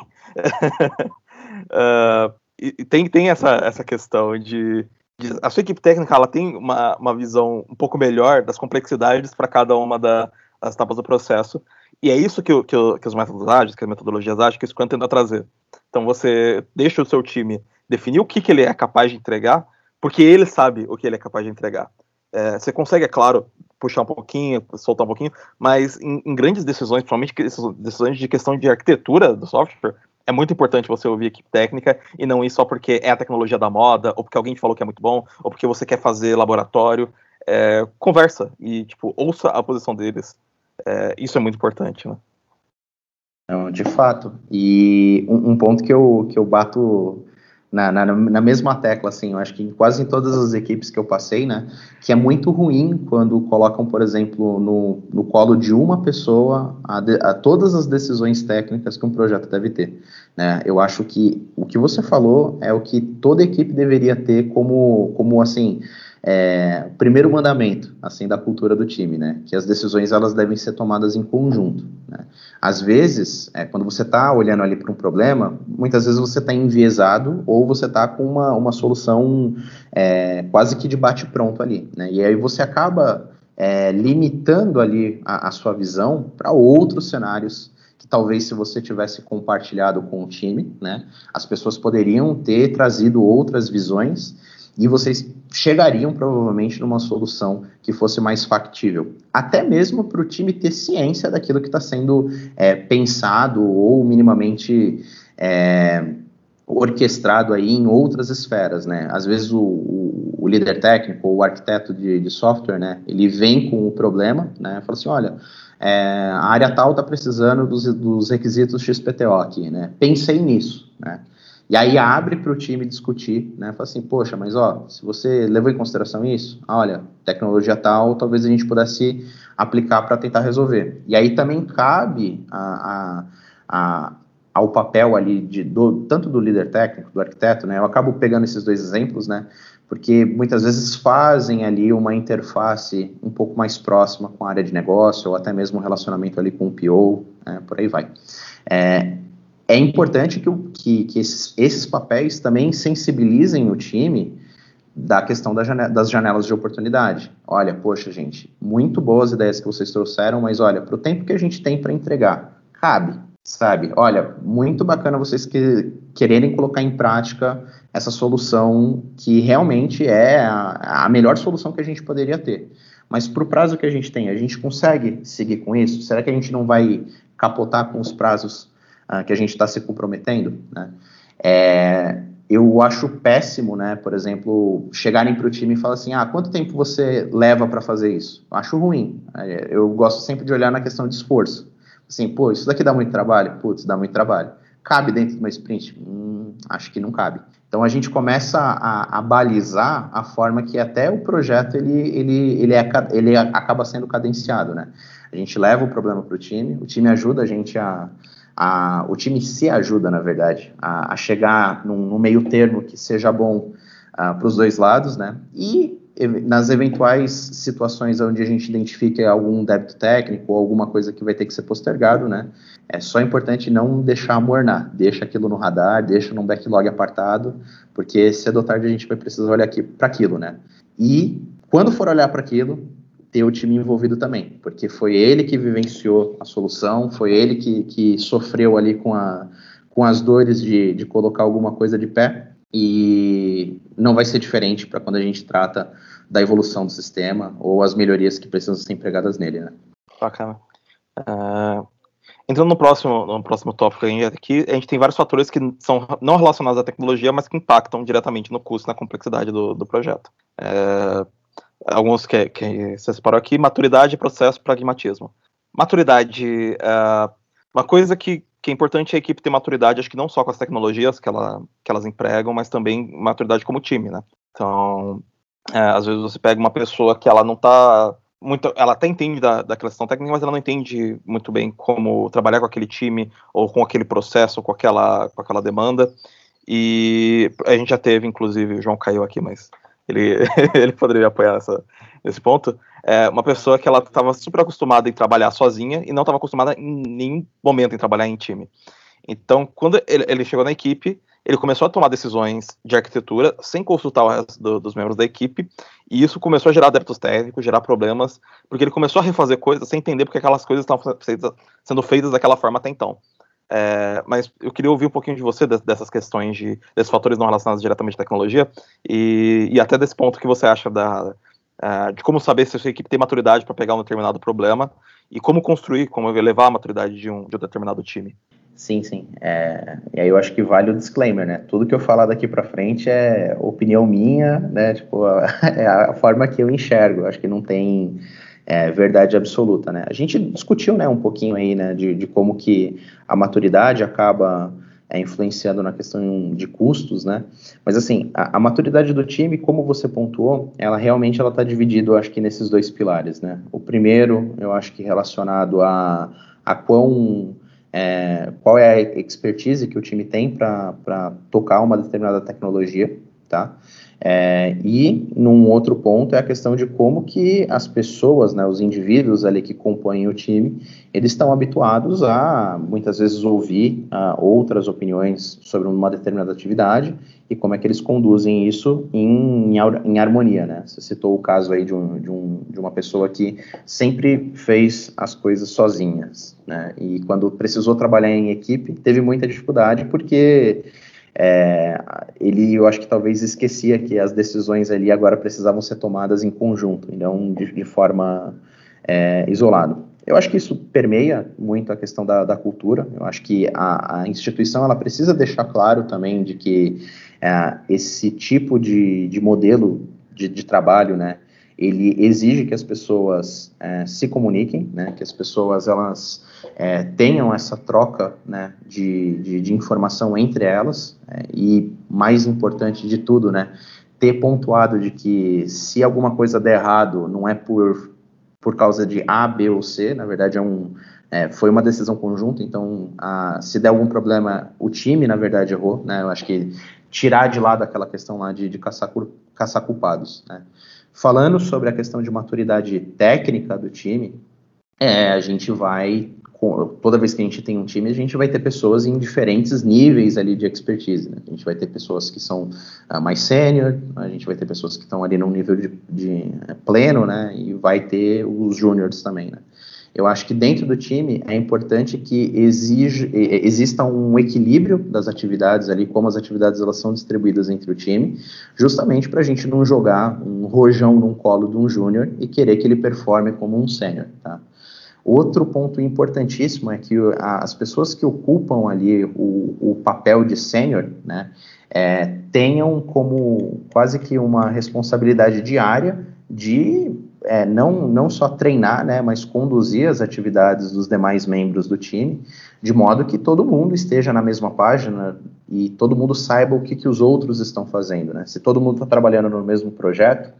uh, e tem, tem essa, essa questão de a sua equipe técnica ela tem uma, uma visão um pouco melhor das complexidades para cada uma da, das etapas do processo. E é isso que, que, que os métodos ágeis, que as metodologias ágeis, que o Scrum tenta trazer. Então você deixa o seu time definir o que, que ele é capaz de entregar, porque ele sabe o que ele é capaz de entregar. É, você consegue, é claro, puxar um pouquinho, soltar um pouquinho, mas em, em grandes decisões, principalmente decisões de questão de arquitetura do software, é muito importante você ouvir a equipe técnica e não ir só porque é a tecnologia da moda, ou porque alguém te falou que é muito bom, ou porque você quer fazer laboratório. É, conversa e, tipo, ouça a posição deles. É, isso é muito importante, né? Não, de fato. E um, um ponto que eu, que eu bato na, na, na, mesma tecla, assim, eu acho que quase em todas as equipes que eu passei, né, que é muito ruim quando colocam, por exemplo, no, no colo de uma pessoa a, a todas as decisões técnicas que um projeto deve ter, né, eu acho que o que você falou é o que toda equipe deveria ter como, como assim, é, primeiro mandamento, assim, da cultura do time, né? Que as decisões elas devem ser tomadas em conjunto. Né? Às vezes, é, quando você está olhando ali para um problema, muitas vezes você está enviesado ou você está com uma, uma solução é, quase que de bate pronto ali, né? E aí você acaba é, limitando ali a, a sua visão para outros cenários que talvez se você tivesse compartilhado com o time, né, as pessoas poderiam ter trazido outras visões e vocês chegariam provavelmente numa solução que fosse mais factível, até mesmo para o time ter ciência daquilo que está sendo é, pensado ou minimamente é, orquestrado aí em outras esferas, né? Às vezes o, o, o líder técnico ou o arquiteto de, de, software, né? Ele vem com o problema, né? Fala assim, olha, é, a área tal está precisando dos, dos requisitos XPTO aqui, né? Pensei nisso, né? E aí abre para o time discutir, né? Fala assim, poxa, mas ó, se você levou em consideração isso, ah, olha, tecnologia tal, talvez a gente pudesse aplicar para tentar resolver. E aí também cabe a, a, a, ao papel ali de, do, tanto do líder técnico, do arquiteto, né? Eu acabo pegando esses dois exemplos, né? Porque muitas vezes fazem ali uma interface um pouco mais próxima com a área de negócio ou até mesmo um relacionamento ali com o PO, né? por aí vai. É, é importante que, que, que esses, esses, papéis também sensibilizem o time da questão da janela, das janelas de oportunidade. Olha, poxa, gente, muito boas ideias que vocês trouxeram, mas olha, para o tempo que a gente tem para entregar, cabe, sabe? Olha, muito bacana vocês que, quererem colocar em prática essa solução que realmente é a, a melhor solução que a gente poderia ter. Mas para o prazo que a gente tem, a gente consegue seguir com isso? Será que a gente não vai capotar com os prazos uh, que a gente está se comprometendo, né? É, eu acho péssimo, né? Por exemplo, chegarem para o time e falar assim: ah, quanto tempo você leva para fazer isso? Eu acho ruim. É, eu gosto sempre de olhar na questão de esforço. Assim, pô, isso daqui dá muito trabalho? Putz, dá muito trabalho. Cabe dentro de uma sprint? Hum, acho que não cabe. Então a gente começa a, a, balizar a forma que até o projeto ele, ele, ele, é, ele acaba sendo cadenciado, né? A gente leva o problema para o time, o time ajuda a gente a, a, o time se ajuda, na verdade, a, a chegar num, num, meio termo que seja bom uh, ah, para os dois lados, né? E nas eventuais situações onde a gente identifique algum débito técnico ou alguma coisa que vai ter que ser postergado, né? É só importante não deixar amornar, deixa aquilo no radar, deixa num backlog apartado, porque cedo ou tarde a gente vai precisar olhar aqui para aquilo, né? E quando for olhar para aquilo, ter o time envolvido também, porque foi ele que vivenciou a solução, foi ele que, que sofreu ali com, a, com as dores de, de colocar alguma coisa de pé, e não vai ser diferente para quando a gente trata da evolução do sistema ou as melhorias que precisam ser empregadas nele, né? Bacana. Uh, entrando no próximo, no próximo tópico aqui, a gente tem vários fatores que são não relacionados à tecnologia, mas que impactam diretamente no custo e na complexidade do, do projeto. Uh, alguns que, que você separou aqui, maturidade, processo, pragmatismo. Maturidade, uh, uma coisa que, que é importante é a equipe ter maturidade, acho que não só com as tecnologias que, ela, que elas empregam, mas também maturidade como time, né? Então, é, às vezes você pega uma pessoa que ela não está muito, ela até entende da, da questão técnica, mas ela não entende muito bem como trabalhar com aquele time ou com aquele processo, ou com aquela, com aquela demanda. E a gente já teve, inclusive, o João caiu aqui, mas ele, ele poderia apoiar essa, nesse ponto. É uma pessoa que ela estava super acostumada em trabalhar sozinha e não estava acostumada em nenhum momento em trabalhar em time. Então, quando ele, ele chegou na equipe, ele começou a tomar decisões de arquitetura sem consultar o resto do, dos membros da equipe, e isso começou a gerar débitos técnicos, gerar problemas, porque ele começou a refazer coisas sem entender porque aquelas coisas estavam sendo feitas daquela forma até então. É, mas eu queria ouvir um pouquinho de você dessas questões, de, desses fatores não relacionados diretamente à tecnologia, e, e até desse ponto que você acha da, uh, de como saber se a sua equipe tem maturidade para pegar um determinado problema, e como construir, como elevar a maturidade de um, de um determinado time. Sim, sim. É, e aí eu acho que vale o disclaimer, né? Tudo que eu falar daqui para frente é opinião minha, né? Tipo, é a forma que eu enxergo. Acho que não tem é, verdade absoluta, né? A gente discutiu, né, um pouquinho aí, né, de, de como que a maturidade acaba é, influenciando na questão de custos, né? Mas assim, a, a, maturidade do time, como você pontuou, ela realmente ela está dividida, eu acho que nesses dois pilares, né? O primeiro, eu acho que relacionado a, a quão é, qual é a expertise que o time tem para tocar uma determinada tecnologia, tá? É, e num outro ponto é a questão de como que as pessoas, né, os indivíduos ali que compõem o time, eles estão habituados a muitas vezes ouvir outras opiniões sobre uma determinada atividade e como é que eles conduzem isso em, em, harmonia, né? Você citou o caso aí de, um, de, um, de uma pessoa que sempre fez as coisas sozinhas, né? E quando precisou trabalhar em equipe, teve muita dificuldade porque é, ele, eu acho que talvez esquecia que as decisões ali agora precisavam ser tomadas em conjunto, e não de, de forma é, isolada. Eu acho que isso permeia muito a questão da, da cultura. Eu acho que a, a, instituição ela precisa deixar claro também de que é, esse tipo de, de modelo de, de trabalho, né, ele exige que as pessoas é, se comuniquem, né, que as pessoas elas é, tenham essa troca né, de, de, de informação entre elas é, e mais importante de tudo, né, ter pontuado de que se alguma coisa der errado não é por por causa de A, B ou C, na verdade é um é, foi uma decisão conjunta, então a, se der algum problema, o time, na verdade, errou, né? Eu acho que tirar de lado aquela questão lá de, de caçar, caçar culpados, né? Falando sobre a questão de maturidade técnica do time, é, a gente vai, toda vez que a gente tem um time, a gente vai ter pessoas em diferentes níveis ali de expertise, né? A gente vai ter pessoas que são uh, mais sênior, a gente vai ter pessoas que estão ali num nível de, de uh, pleno, né? E vai ter os júniores também, né? Eu acho que dentro do time é importante que exige, exista um equilíbrio das atividades ali, como as atividades elas são distribuídas entre o time, justamente para a gente não jogar um rojão num colo de um júnior e querer que ele performe como um sênior, tá? Outro ponto importantíssimo é que as pessoas que ocupam ali o, o papel de sênior, né, é, tenham como quase que uma responsabilidade diária de é, não, não só treinar, né, mas conduzir as atividades dos demais membros do time, de modo que todo mundo esteja na mesma página e todo mundo saiba o que, que os outros estão fazendo. Né? Se todo mundo está trabalhando no mesmo projeto,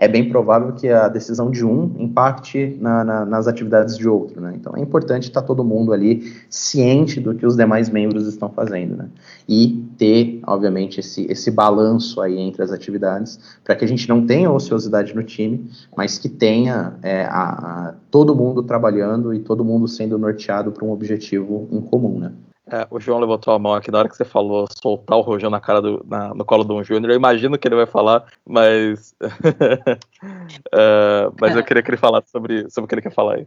é bem provável que a decisão de um impacte na, na, nas atividades de outro, né? Então é importante estar todo mundo ali ciente do que os demais membros estão fazendo, né? E ter, obviamente, esse, esse balanço aí entre as atividades, para que a gente não tenha ociosidade no time, mas que tenha é, a, a, todo mundo trabalhando e todo mundo sendo norteado para um objetivo em comum, né? É, o João levantou a mão aqui na hora que você falou soltar o rojão na cara do, na, no colo do um Júnior. Eu imagino que ele vai falar, mas. é, mas eu queria que ele falasse sobre, sobre o que ele quer falar aí.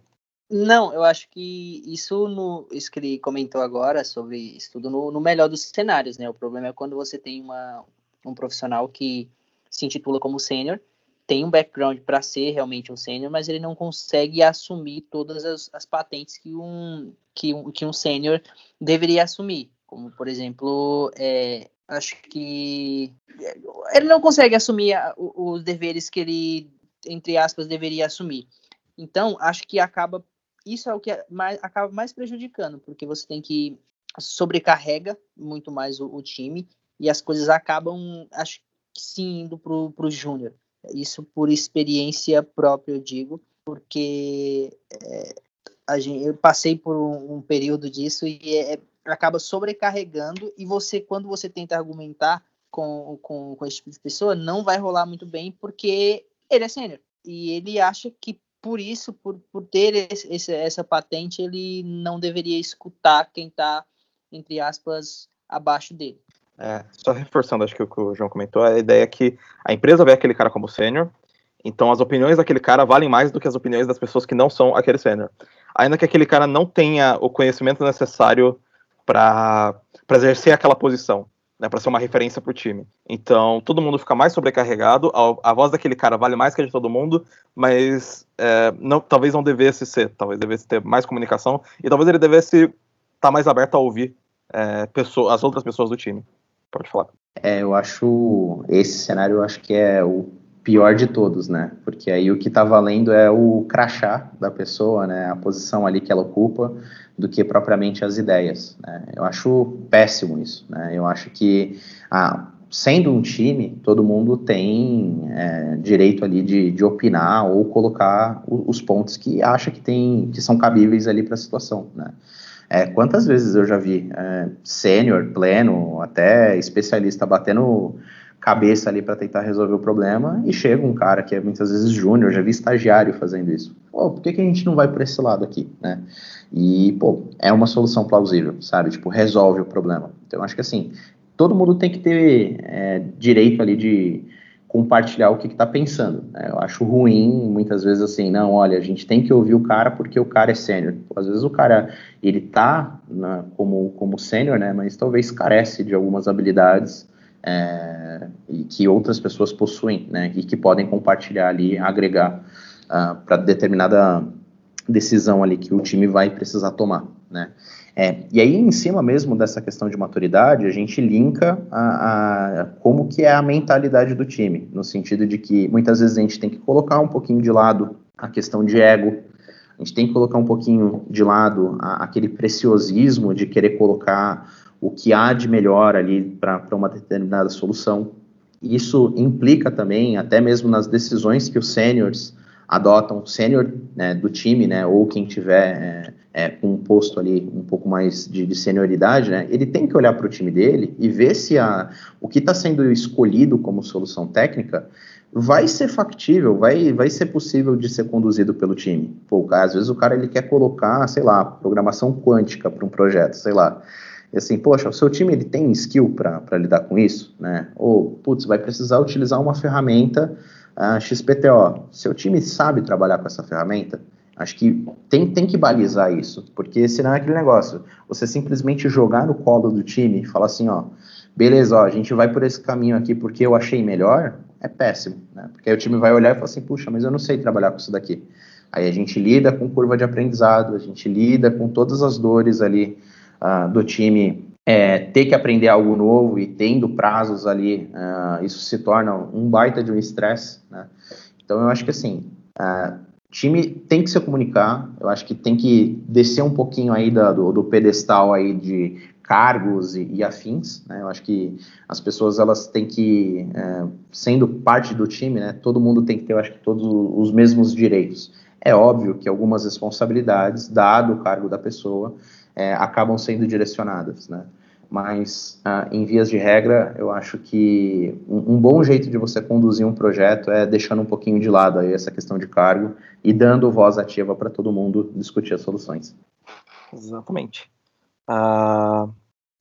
Não, eu acho que isso, no, isso que ele comentou agora sobre estudo no, no melhor dos cenários, né? O problema é quando você tem uma, um profissional que se intitula como sênior tem um background para ser realmente um sênior, mas ele não consegue assumir todas as, as patentes que um, que um, que um sênior deveria assumir. Como, por exemplo, é, acho que ele não consegue assumir a, os deveres que ele, entre aspas, deveria assumir. Então, acho que acaba. Isso é o que mais, acaba mais prejudicando, porque você tem que sobrecarrega muito mais o, o time e as coisas acabam, acho que sim, indo para o júnior. Isso por experiência própria, eu digo, porque é, gente, eu passei por um, um período disso e é, acaba sobrecarregando. E você, quando você tenta argumentar com, com, com esse tipo de pessoa, não vai rolar muito bem, porque ele é sênior. E ele acha que por isso, por, por ter esse, essa patente, ele não deveria escutar quem está, entre aspas, abaixo dele. É, só reforçando, acho que o que o João comentou, a ideia é que a empresa vê aquele cara como sênior, então as opiniões daquele cara valem mais do que as opiniões das pessoas que não são aquele sênior. Ainda que aquele cara não tenha o conhecimento necessário para exercer aquela posição, né, para ser uma referência para o time. Então todo mundo fica mais sobrecarregado, a, a, voz daquele cara vale mais que a de todo mundo, mas é, não, talvez não devesse ser, talvez devesse ter mais comunicação e talvez ele devesse estar tá mais aberto a ouvir é, pessoa, as outras pessoas do time. Pode falar. É, eu acho esse cenário eu acho que é o pior de todos, né? Porque aí o que tá valendo é o crachá da pessoa, né? A posição ali que ela ocupa, do que propriamente as ideias. Né? Eu acho péssimo isso, né? Eu acho que ah, sendo um time, todo mundo tem é, direito ali de, de opinar ou colocar os pontos que acha que tem que são cabíveis ali para a situação, né? É, quantas vezes eu já vi é, sênior, pleno, até especialista batendo cabeça ali para tentar resolver o problema e chega um cara que é muitas vezes júnior, já vi estagiário fazendo isso. Pô, por que, que a gente não vai por esse lado aqui, né? E, pô, é uma solução plausível, sabe? Tipo, resolve o problema. Então, acho que assim, todo mundo tem que ter é, direito ali de compartilhar o que está pensando. Né? Eu acho ruim, muitas vezes, assim, não, olha, a gente tem que ouvir o cara porque o cara é sênior. Às vezes o cara, ele tá na, como, como sênior, né, mas talvez carece de algumas habilidades é, e que outras pessoas possuem, né, e que podem compartilhar ali, agregar uh, ah, para determinada decisão ali que o time vai precisar tomar. né? É, e aí, em cima mesmo dessa questão de maturidade, a gente linka a, a, como que é a mentalidade do time, no sentido de que muitas vezes a gente tem que colocar um pouquinho de lado a questão de ego, a gente tem que colocar um pouquinho de lado a, aquele preciosismo de querer colocar o que há de melhor ali para uma determinada solução. Isso implica também, até mesmo nas decisões que os seniors adotam, sênior né, do time, né, ou quem tiver é, é, com um posto ali um pouco mais de, de senioridade, né, ele tem que olhar para o time dele e ver se a, o que está sendo escolhido como solução técnica vai ser factível, vai, vai ser possível de ser conduzido pelo time. Pô, às vezes o cara ele quer colocar, sei lá, programação quântica para um projeto, sei lá. E assim, poxa, o seu time ele tem skill para lidar com isso, né? Ou, putz, vai precisar utilizar uma ferramenta uh, XPTO. Seu time sabe trabalhar com essa ferramenta? Acho que tem, tem que balizar isso, porque senão é aquele negócio, você simplesmente jogar no colo do time e falar assim, ó, beleza, ó, a gente vai por esse caminho aqui porque eu achei melhor, é péssimo, né? Porque aí o time vai olhar e falar assim, puxa, mas eu não sei trabalhar com isso daqui. Aí a gente lida com curva de aprendizado, a gente lida com todas as dores ali uh, do time é, ter que aprender algo novo e tendo prazos ali, uh, isso se torna um baita de um estresse, né? Então eu acho que assim, uh, time tem que se comunicar, eu acho que tem que descer um pouquinho aí da, do, do, pedestal aí de cargos e, e, afins, né? Eu acho que as pessoas elas têm que, uh, sendo parte do time, né? Todo mundo tem que ter, eu acho que todos os mesmos direitos. É óbvio que algumas responsabilidades, dado o cargo da pessoa, é, acabam sendo direcionadas, né? Mas, ah, em vias de regra, eu acho que um, um, bom jeito de você conduzir um projeto é deixando um pouquinho de lado aí essa questão de cargo e dando voz ativa para todo mundo discutir as soluções. Exatamente. Uh,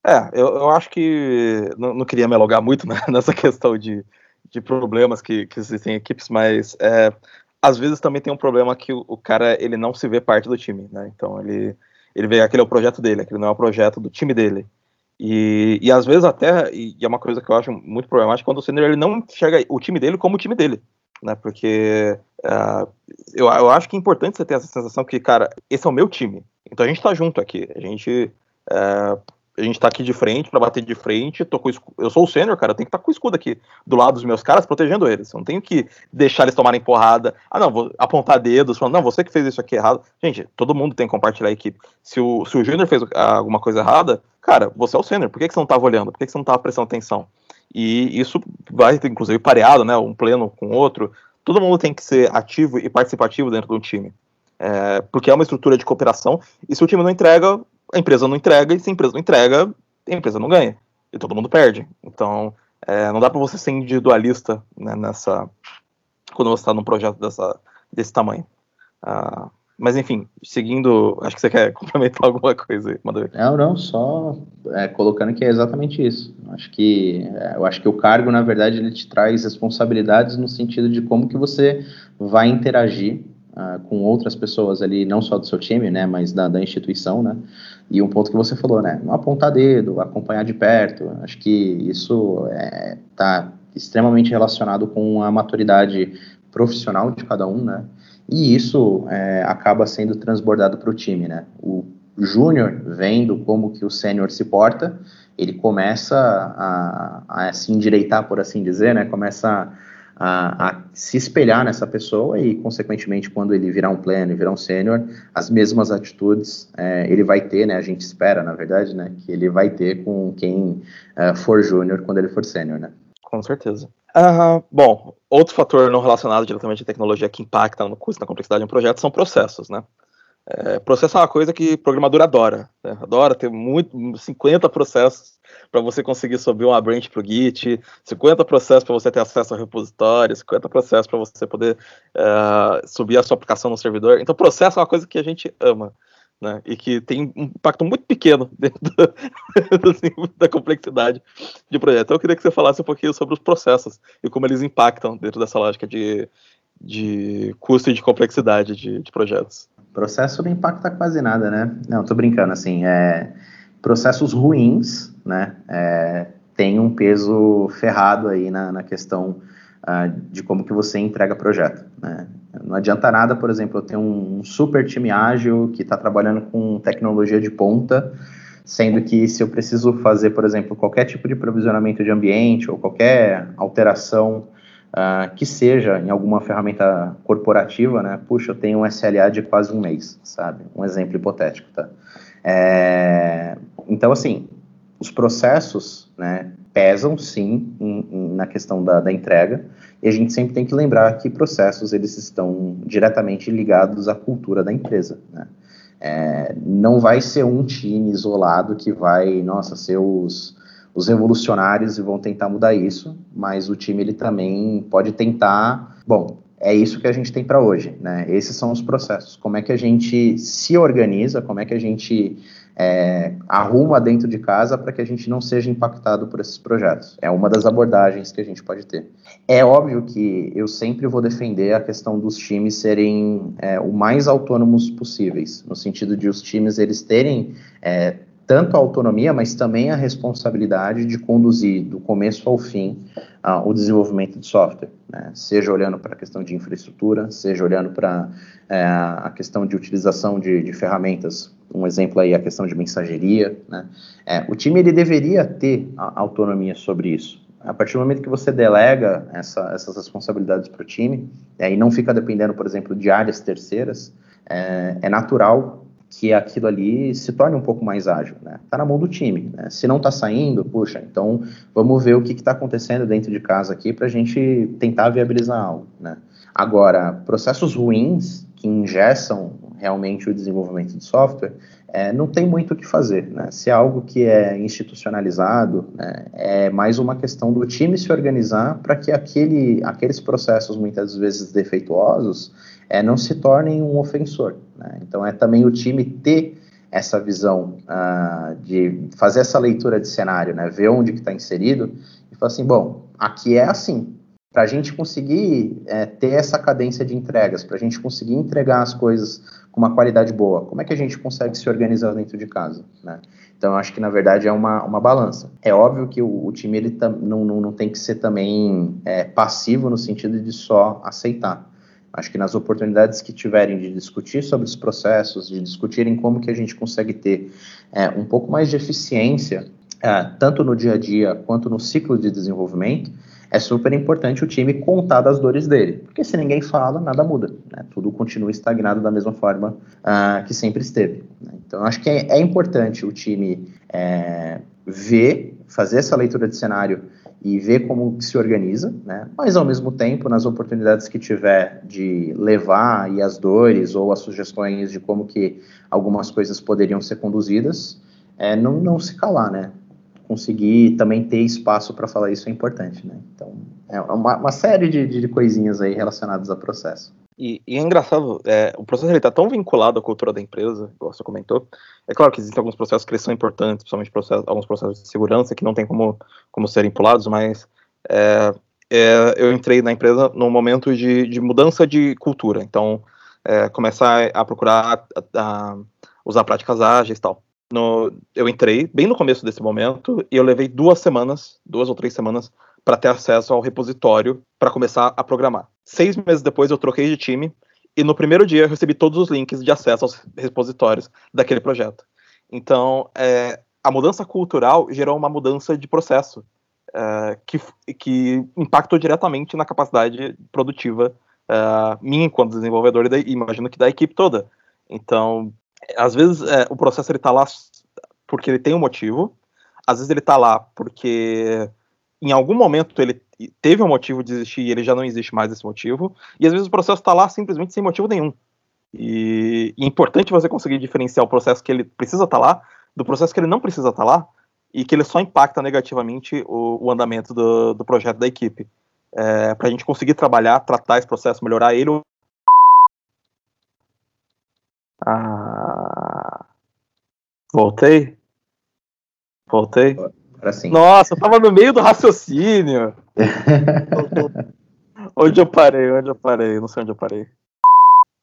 é, eu, eu, acho que não, não, queria me alugar muito né, nessa questão de, de problemas que, que existem em equipes, mas é, às vezes também tem um problema que o, o, cara ele não se vê parte do time, né? Então ele ele vê aquele é o projeto dele, aquele não é o projeto do time dele. E, e às vezes até, e é uma coisa que eu acho muito problemática, quando o senior ele não enxerga o time dele como o time dele, né? Porque uh, eu, eu acho que é importante você ter essa sensação que, cara, esse é o meu time. Então a gente tá junto aqui. A gente. Uh, a gente tá aqui de frente para bater de frente. Tô com eu sou o sênior, cara, eu tenho que estar tá com o escudo aqui do lado dos meus caras, protegendo eles. Eu não tenho que deixar eles tomarem porrada. Ah, não, vou apontar dedos, falando, não, você que fez isso aqui errado. Gente, todo mundo tem que compartilhar a equipe. Se o, se o Júnior fez alguma coisa errada, cara, você é o sênior, por que, que você não tava olhando? Por que, que você não tava prestando atenção? E isso vai, inclusive, pareado, né? Um pleno com outro. Todo mundo tem que ser ativo e participativo dentro do time. É, porque é uma estrutura de cooperação, e se o time não entrega, a empresa não entrega, e se a empresa não entrega, a empresa não ganha. E todo mundo perde. Então, é, não dá para você ser individualista né, nessa. quando você está num projeto dessa, desse tamanho. Uh, mas enfim, seguindo, acho que você quer complementar alguma coisa aí, Manda Não, não, só é, colocando que é exatamente isso. Acho que é, eu acho que o cargo, na verdade, ele te traz responsabilidades no sentido de como que você vai interagir uh, com outras pessoas ali, não só do seu time, né, mas da, da instituição, né, e um ponto que você falou, né, não apontar dedo, acompanhar de perto, acho que isso está é, extremamente relacionado com a maturidade profissional de cada um, né, e isso é, acaba sendo transbordado para o time, né, o júnior vendo como que o sênior se porta, ele começa a, a, se endireitar, por assim dizer, né, começa a a, se espelhar nessa pessoa e, consequentemente, quando ele virar um pleno e virar um sênior, as mesmas atitudes é, ele vai ter, né? A gente espera, na verdade, né? Que ele vai ter com quem uh, for júnior quando ele for sênior, né? Com certeza. Bom, outro fator não relacionado diretamente à tecnologia que impacta no custo, na complexidade de um projeto são processos, né? É, processo é uma coisa que programador adora, né? adora ter muito, 50 processos para você conseguir subir uma branch para o Git, 50 processos para você ter acesso ao repositório, 50 processos para você poder uh, subir a sua aplicação no servidor. Então, processo é uma coisa que a gente ama. Né, e que tem um impacto muito pequeno dentro do, assim, da complexidade de projeto. Então, eu queria que você falasse um pouquinho sobre os processos e como eles impactam dentro dessa lógica de, de custo e de complexidade de, de projetos. Processo não impacta quase nada, né? Não, tô brincando, assim, é, processos ruins, né, é, tem um peso ferrado aí na, na questão uh, de como que você entrega projeto, né. Não adianta nada, por exemplo, eu ter um super time ágil que está trabalhando com tecnologia de ponta, sendo que se eu preciso fazer, por exemplo, qualquer tipo de provisionamento de ambiente ou qualquer alteração uh, que seja em alguma ferramenta corporativa, né? Puxa, eu tenho um SLA de quase um mês, sabe? Um exemplo hipotético, tá? É, então, assim, os processos, né, pesam sim em, em, na questão da, da, entrega e a gente sempre tem que lembrar que processos eles estão diretamente ligados à cultura da empresa, né? É, não vai ser um time isolado que vai, nossa, ser os, os revolucionários e vão tentar mudar isso, mas o time ele também pode tentar, bom, é isso que a gente tem para hoje, né? Esses são os processos. Como é que a gente se organiza, como é que a gente é, arruma dentro de casa para que a gente não seja impactado por esses projetos. É uma das abordagens que a gente pode ter. É óbvio que eu sempre vou defender a questão dos times serem é, o mais autônomos possíveis, no sentido de os times eles terem é, tanto a autonomia, mas também a responsabilidade de conduzir do começo ao fim uh, o desenvolvimento de software, né? seja olhando para a questão de infraestrutura, seja olhando para uh, a questão de utilização de, de, ferramentas, um exemplo aí a questão de mensageria, né? é, o time ele deveria ter autonomia sobre isso. A partir do momento que você delega essa, essas responsabilidades para o time, é, e não fica dependendo, por exemplo, de áreas terceiras, é, é natural que aquilo ali se torne um pouco mais ágil, né? Tá na mão do time, né? Se não está saindo, puxa, então vamos ver o que está acontecendo dentro de casa aqui para a gente tentar viabilizar algo, né? Agora, processos ruins que ingessam realmente o desenvolvimento de software, é, não tem muito o que fazer, né? Se é algo que é institucionalizado, né, é mais uma questão do time se organizar para que aquele, aqueles processos muitas vezes defeituosos é, não se tornem um ofensor. Né? Então, é também o time ter essa visão uh, de fazer essa leitura de cenário, né? ver onde que está inserido e falar assim, bom, aqui é assim. Para a gente conseguir é, ter essa cadência de entregas, para a gente conseguir entregar as coisas com uma qualidade boa, como é que a gente consegue se organizar dentro de casa? Né? Então, eu acho que, na verdade, é uma, uma balança. É óbvio que o, o time ele não, não, não tem que ser também é, passivo no sentido de só aceitar. Acho que nas oportunidades que tiverem de discutir sobre os processos, de discutirem como que a gente consegue ter é, um pouco mais de eficiência, é, tanto no dia a dia quanto no ciclo de desenvolvimento, é super importante o time contar das dores dele, porque se ninguém fala, nada muda, né? tudo continua estagnado da mesma forma uh, que sempre esteve. Né? Então, acho que é, é importante o time é, ver, fazer essa leitura de cenário e ver como se organiza, né? Mas ao mesmo tempo, nas oportunidades que tiver de levar e as dores ou as sugestões de como que algumas coisas poderiam ser conduzidas, é, não, não se calar, né? Conseguir também ter espaço para falar isso é importante, né? Então, é uma, uma série de, de coisinhas aí relacionadas ao processo. E, e, é engraçado, é, o processo está tão vinculado à cultura da empresa, como você comentou. É claro que existem alguns processos que são importantes, principalmente processos, alguns processos de segurança que não tem como, como serem pulados, mas é, é, eu entrei na empresa num momento de, de mudança de cultura. Então, é, começar a procurar a, a usar práticas ágeis e tal. No, eu entrei bem no começo desse momento e eu levei duas semanas, duas ou três semanas, para ter acesso ao repositório para começar a programar. Seis meses depois eu troquei de time e no primeiro dia eu recebi todos os links de acesso aos repositórios daquele projeto. Então, é, a mudança cultural gerou uma mudança de processo é, que, que impactou diretamente na capacidade produtiva é, minha enquanto desenvolvedor e da, imagino que da equipe toda. Então, às vezes é, o processo ele está lá porque ele tem um motivo, às vezes ele está lá porque em algum momento ele teve um motivo de existir e ele já não existe mais esse motivo, e às vezes o processo está lá simplesmente sem motivo nenhum. E, e, é importante você conseguir diferenciar o processo que ele precisa estar tá lá do processo que ele não precisa estar tá lá e que ele só impacta negativamente o, o andamento do, do, projeto da equipe. É, para a gente conseguir trabalhar, tratar esse processo, melhorar ele. Ah, voltei? Voltei? Assim. Nossa, eu tava no meio do raciocínio. onde eu parei? Onde eu parei? Não sei onde eu parei.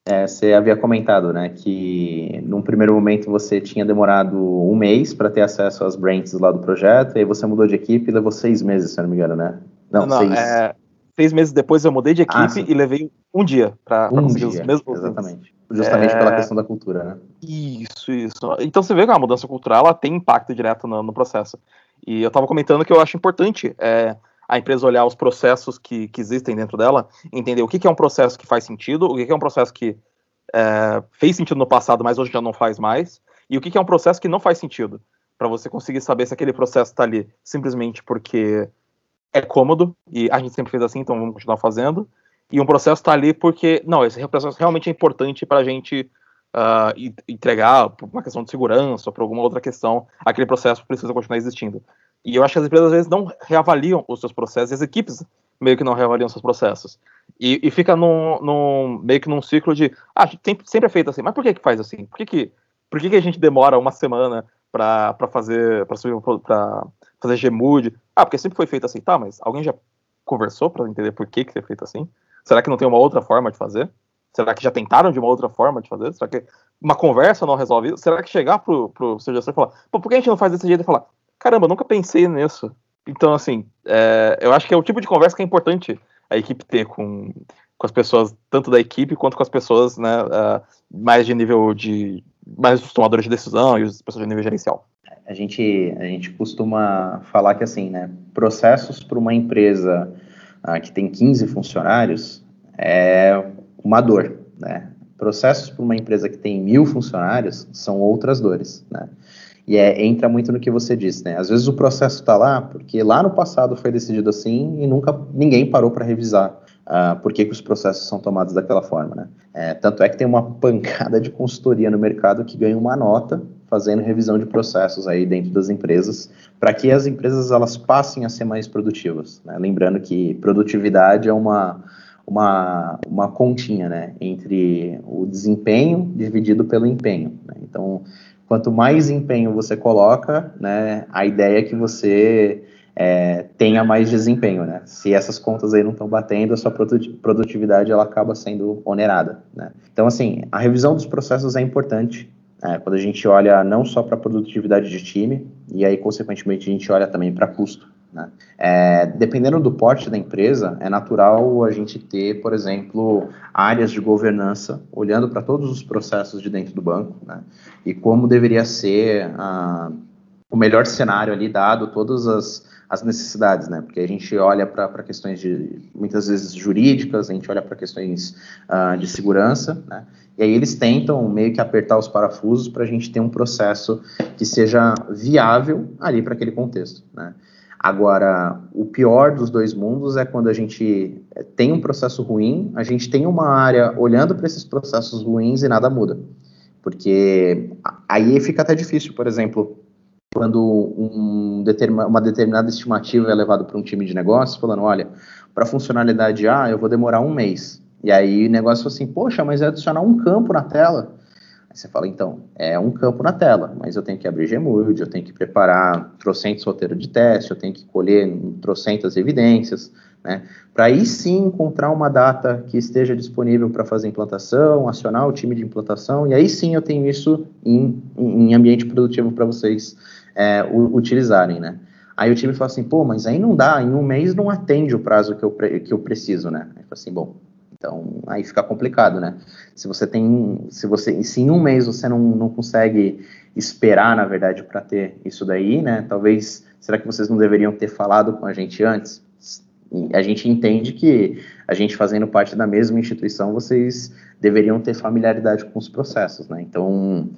É, você havia comentado, né, que num primeiro momento você tinha demorado um mês para ter acesso às branches lá do projeto, e aí você mudou de equipe e levou seis meses, se não me engano, né? Não, não seis. É, Seis meses depois eu mudei de ah, equipe ah, e levei um dia para um conseguir dia, os mesmos. Exatamente. Justamente é... pela questão da cultura, né? Isso, isso. Então você vê que a mudança cultural ela tem impacto direto no, no processo. E eu estava comentando que eu acho importante é, a empresa olhar os processos que, que existem dentro dela, entender o que, que é um processo que faz sentido, o que, que é um processo que é, fez sentido no passado, mas hoje já não faz mais, e o que, que é um processo que não faz sentido, para você conseguir saber se aquele processo está ali simplesmente porque é cômodo, e a gente sempre fez assim, então vamos continuar fazendo, e um processo está ali porque, não, esse processo realmente é importante para a gente uh, entregar por uma questão de segurança por alguma outra questão, aquele processo precisa continuar existindo. E eu acho que as empresas às vezes não reavaliam os seus processos, e as equipes meio que não reavaliam seus processos. E, e fica num, num, meio que num ciclo de, ah, sempre, sempre é feito assim, mas por que que faz assim? Por que que, por que, que a gente demora uma semana para fazer para fazer Gmood? Ah, porque sempre foi feito assim, tá, mas alguém já conversou para entender por que que é feito assim? Será que não tem uma outra forma de fazer? Será que já tentaram de uma outra forma de fazer? Será que uma conversa não resolve isso? Será que chegar pro, pro seu gestor e falar, pô, por que a gente não faz desse jeito e falar, caramba, nunca pensei nisso. Então, assim, é, eu acho que é o tipo de conversa que é importante a equipe ter com, com as pessoas, tanto da equipe quanto com as pessoas né, uh, mais de nível de. mais os tomadores de decisão e as pessoas de nível gerencial. A gente, a gente costuma falar que, assim, né, processos para uma empresa uh, que tem 15 funcionários é uma dor, né? Processos para uma empresa que tem mil funcionários são outras dores, né? E é, entra muito no que você disse, né? Às vezes o processo está lá porque lá no passado foi decidido assim e nunca ninguém parou para revisar uh, por que, que os processos são tomados daquela forma, né? É, tanto é que tem uma pancada de consultoria no mercado que ganha uma nota fazendo revisão de processos aí dentro das empresas para que as empresas elas passem a ser mais produtivas. Né? Lembrando que produtividade é uma uma, uma continha, né, entre o desempenho dividido pelo empenho. Né? Então, quanto mais empenho você coloca, né, a ideia é que você é, tenha mais desempenho, né? Se essas contas aí não estão batendo, a sua produtividade ela acaba sendo onerada, né? Então, assim, a revisão dos processos é importante é, quando a gente olha não só para produtividade de time, e aí, consequentemente, a gente olha também para custo. Né? É, dependendo do porte da empresa, é natural a gente ter, por exemplo, áreas de governança olhando para todos os processos de dentro do banco né? e como deveria ser ah, o melhor cenário ali, dado todas as, as necessidades, né? Porque a gente olha para questões de muitas vezes jurídicas, a gente olha para questões uh, de segurança, né? E aí eles tentam meio que apertar os parafusos para a gente ter um processo que seja viável ali para aquele contexto, né? Agora, o pior dos dois mundos é quando a gente eh, tem um processo ruim, a gente tem uma área olhando para esses processos ruins e nada muda. Porque aí fica até difícil, por exemplo, quando um determin, uma determinada estimativa é levada para um time de negócio, falando, olha, para funcionalidade A eu vou demorar um mês. E aí o negócio assim, poxa, mas é adicionar um campo na tela. Aí você fala, então, é um campo na tela, mas eu tenho que abrir Gmood, eu tenho que preparar trocentos roteiros de teste, eu tenho que colher trocentas evidências, né? Para aí sim encontrar uma data que esteja disponível para fazer implantação, acionar o time de implantação, e aí sim eu tenho isso em, em ambiente produtivo para vocês é, utilizarem, né? Aí o time fala assim, pô, mas aí não dá, em um mês não atende o prazo que eu, que eu preciso, né? Aí fala assim, bom, então, aí fica complicado, né? Se você tem, se você, se em um mês você não, não consegue esperar, na verdade, para ter isso daí, né? Talvez, será que vocês não deveriam ter falado com a gente antes? a gente entende que a gente fazendo parte da mesma instituição, vocês deveriam ter familiaridade com os processos, né? Então,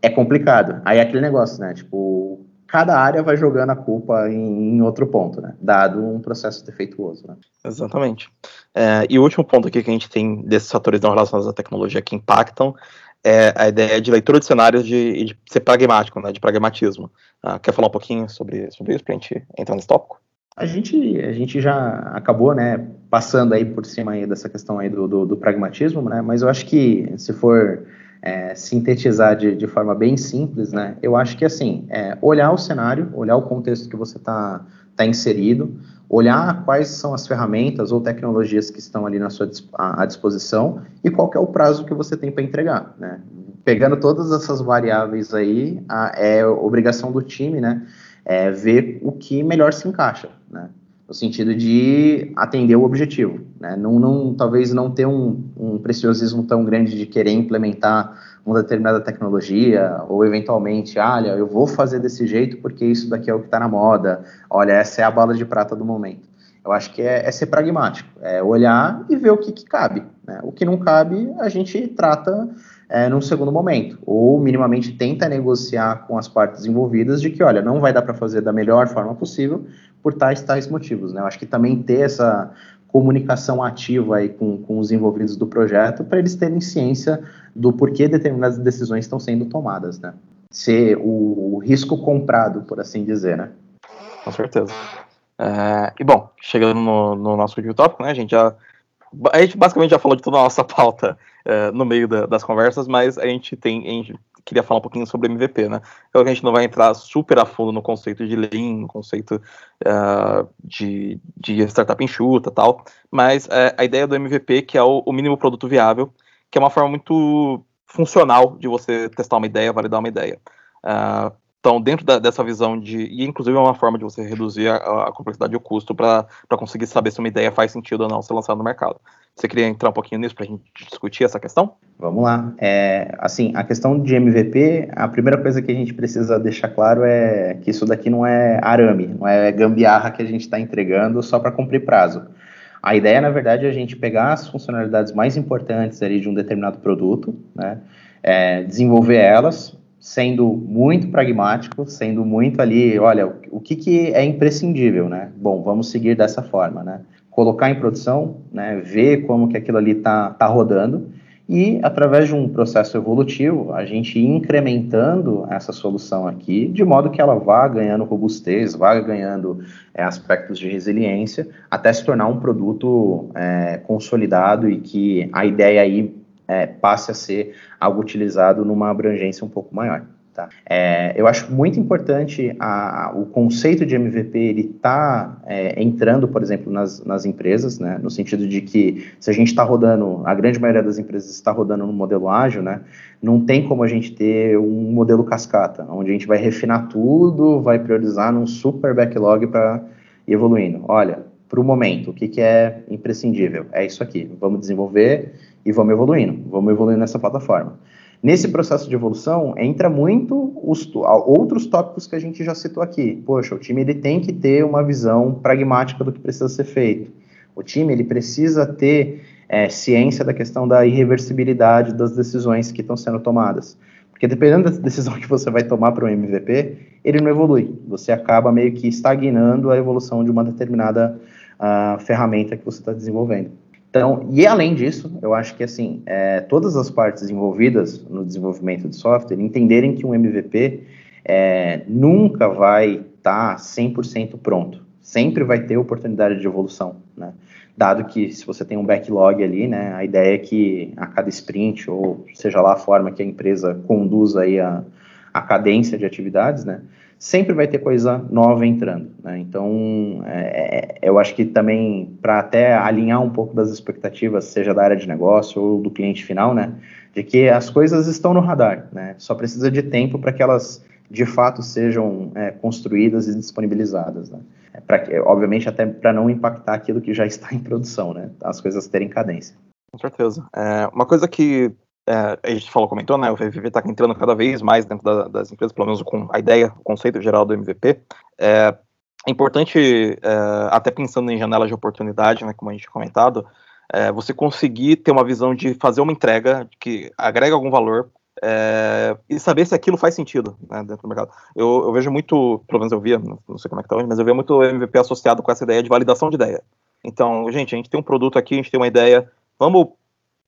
é complicado. Aí é aquele negócio, né? Tipo, cada área vai jogando a culpa em, em outro ponto, né? Dado um processo defeituoso, né? Exatamente. É, e o último ponto aqui que a gente tem desses fatores não relacionados à tecnologia que impactam é a ideia de leitura de cenários de, de ser pragmático, né? De pragmatismo. Ah, quer falar um pouquinho sobre, sobre isso para a gente entrar nesse tópico? A gente, a gente já acabou, né, passando aí por cima aí dessa questão aí do, do, do pragmatismo, né, mas eu acho que se for é, sintetizar de, de, forma bem simples, né? Eu acho que assim, é, olhar o cenário, olhar o contexto que você está tá inserido, olhar quais são as ferramentas ou tecnologias que estão ali na sua à disposição e qual é o prazo que você tem para entregar, né? Pegando todas essas variáveis aí, a, é obrigação do time, né? É ver o que melhor se encaixa, né? No sentido de atender o objetivo, né? Não, não, talvez não ter um, um preciosismo tão grande de querer implementar uma determinada tecnologia, ou eventualmente, olha, eu vou fazer desse jeito porque isso daqui é o que está na moda, olha, essa é a bala de prata do momento. Eu acho que é, é ser pragmático, é olhar e ver o que, que cabe. Né? O que não cabe, a gente trata é, num segundo momento, ou minimamente tenta negociar com as partes envolvidas de que, olha, não vai dar para fazer da melhor forma possível por tais tais motivos. Né? Eu acho que também ter essa comunicação ativa aí com, com os envolvidos do projeto para eles terem ciência do porquê determinadas decisões estão sendo tomadas, né? Ser o, o risco comprado, por assim dizer, né? Com certeza. É, e bom, chegando no, no nosso último tópico, né, a gente já a gente basicamente já falou de toda a nossa pauta é, no meio da, das conversas, mas a gente tem a gente queria falar um pouquinho sobre MVP, né? Eu, a gente não vai entrar super a fundo no conceito de Lean, no conceito uh, de, de startup enxuta tal, mas uh, a ideia do MVP, que é o, o, mínimo produto viável, que é uma forma muito funcional de você testar uma ideia, validar uma ideia. Uh, então, dentro da, dessa visão de. E, inclusive, é uma forma de você reduzir a, a complexidade e o custo para conseguir saber se uma ideia faz sentido ou não ser lançada no mercado. Você queria entrar um pouquinho nisso para a gente discutir essa questão? Vamos lá. É, assim, a questão de MVP, a primeira coisa que a gente precisa deixar claro é que isso daqui não é arame, não é gambiarra que a gente está entregando só para cumprir prazo. A ideia, na verdade, é a gente pegar as funcionalidades mais importantes ali de um determinado produto, né, é, desenvolver elas, sendo muito pragmático, sendo muito ali, olha, o que, que é imprescindível, né? Bom, vamos seguir dessa forma, né? Colocar em produção, né? Ver como que aquilo ali tá, tá rodando e através de um processo evolutivo, a gente incrementando essa solução aqui, de modo que ela vá ganhando robustez, vá ganhando é, aspectos de resiliência, até se tornar um produto é, consolidado e que a ideia aí é, passe a ser algo utilizado numa abrangência um pouco maior. Tá? É, eu acho muito importante a, o conceito de MVP ele tá é, entrando, por exemplo, nas, nas empresas, né, no sentido de que se a gente está rodando, a grande maioria das empresas está rodando no modelo ágil, né, não tem como a gente ter um modelo cascata, onde a gente vai refinar tudo, vai priorizar num super backlog para ir evoluindo. Olha, para o momento, o que, que é imprescindível? É isso aqui, vamos desenvolver e vamos evoluindo, vamos evoluindo nessa plataforma. Nesse processo de evolução, entra muito os outros tópicos que a gente já citou aqui. Poxa, o time ele tem que ter uma visão pragmática do que precisa ser feito. O time ele precisa ter é, ciência da questão da irreversibilidade das decisões que estão sendo tomadas. Porque dependendo da decisão que você vai tomar para um MVP, ele não evolui. Você acaba meio que estagnando a evolução de uma determinada uh, ferramenta que você está desenvolvendo. Então, e além disso, eu acho que assim, é, todas as partes envolvidas no desenvolvimento de software entenderem que um MVP é, nunca vai estar tá 100% pronto. Sempre vai ter oportunidade de evolução, né? Dado que se você tem um backlog ali, né, a ideia é que a cada sprint, ou seja lá a forma que a empresa conduz aí a, a cadência de atividades, né, sempre vai ter coisa nova entrando. Né? Então, é, é eu acho que também, para até alinhar um pouco das expectativas, seja da área de negócio ou do cliente final, né, de que as coisas estão no radar, né? só precisa de tempo para que elas de fato sejam é, construídas e disponibilizadas. Né? É pra, obviamente, até para não impactar aquilo que já está em produção, né? as coisas terem cadência. Com certeza. É, uma coisa que é, a gente falou, comentou, né? O MVP está entrando cada vez mais dentro da, das empresas, pelo menos com a ideia, o conceito geral do MVP. É, é importante, é, até pensando em janelas de oportunidade, né, como a gente comentado, é, você conseguir ter uma visão de fazer uma entrega que agrega algum valor é, e saber se aquilo faz sentido né, dentro do mercado. Eu, eu, vejo muito, pelo menos eu via, não sei como é que tá hoje, mas eu vejo muito MVP associado com essa ideia de validação de ideia. Então, gente, a gente tem um produto aqui, a gente tem uma ideia, vamos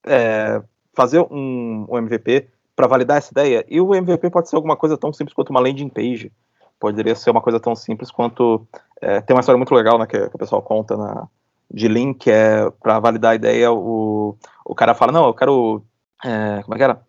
é, fazer um, um MVP para validar essa ideia. E o MVP pode ser alguma coisa tão simples quanto uma landing page. Poderia ser uma coisa tão simples quanto. É, tem uma história muito legal né, que, que o pessoal conta na, de link, é para validar a ideia, o, o cara fala: Não, eu quero. É, como é que era?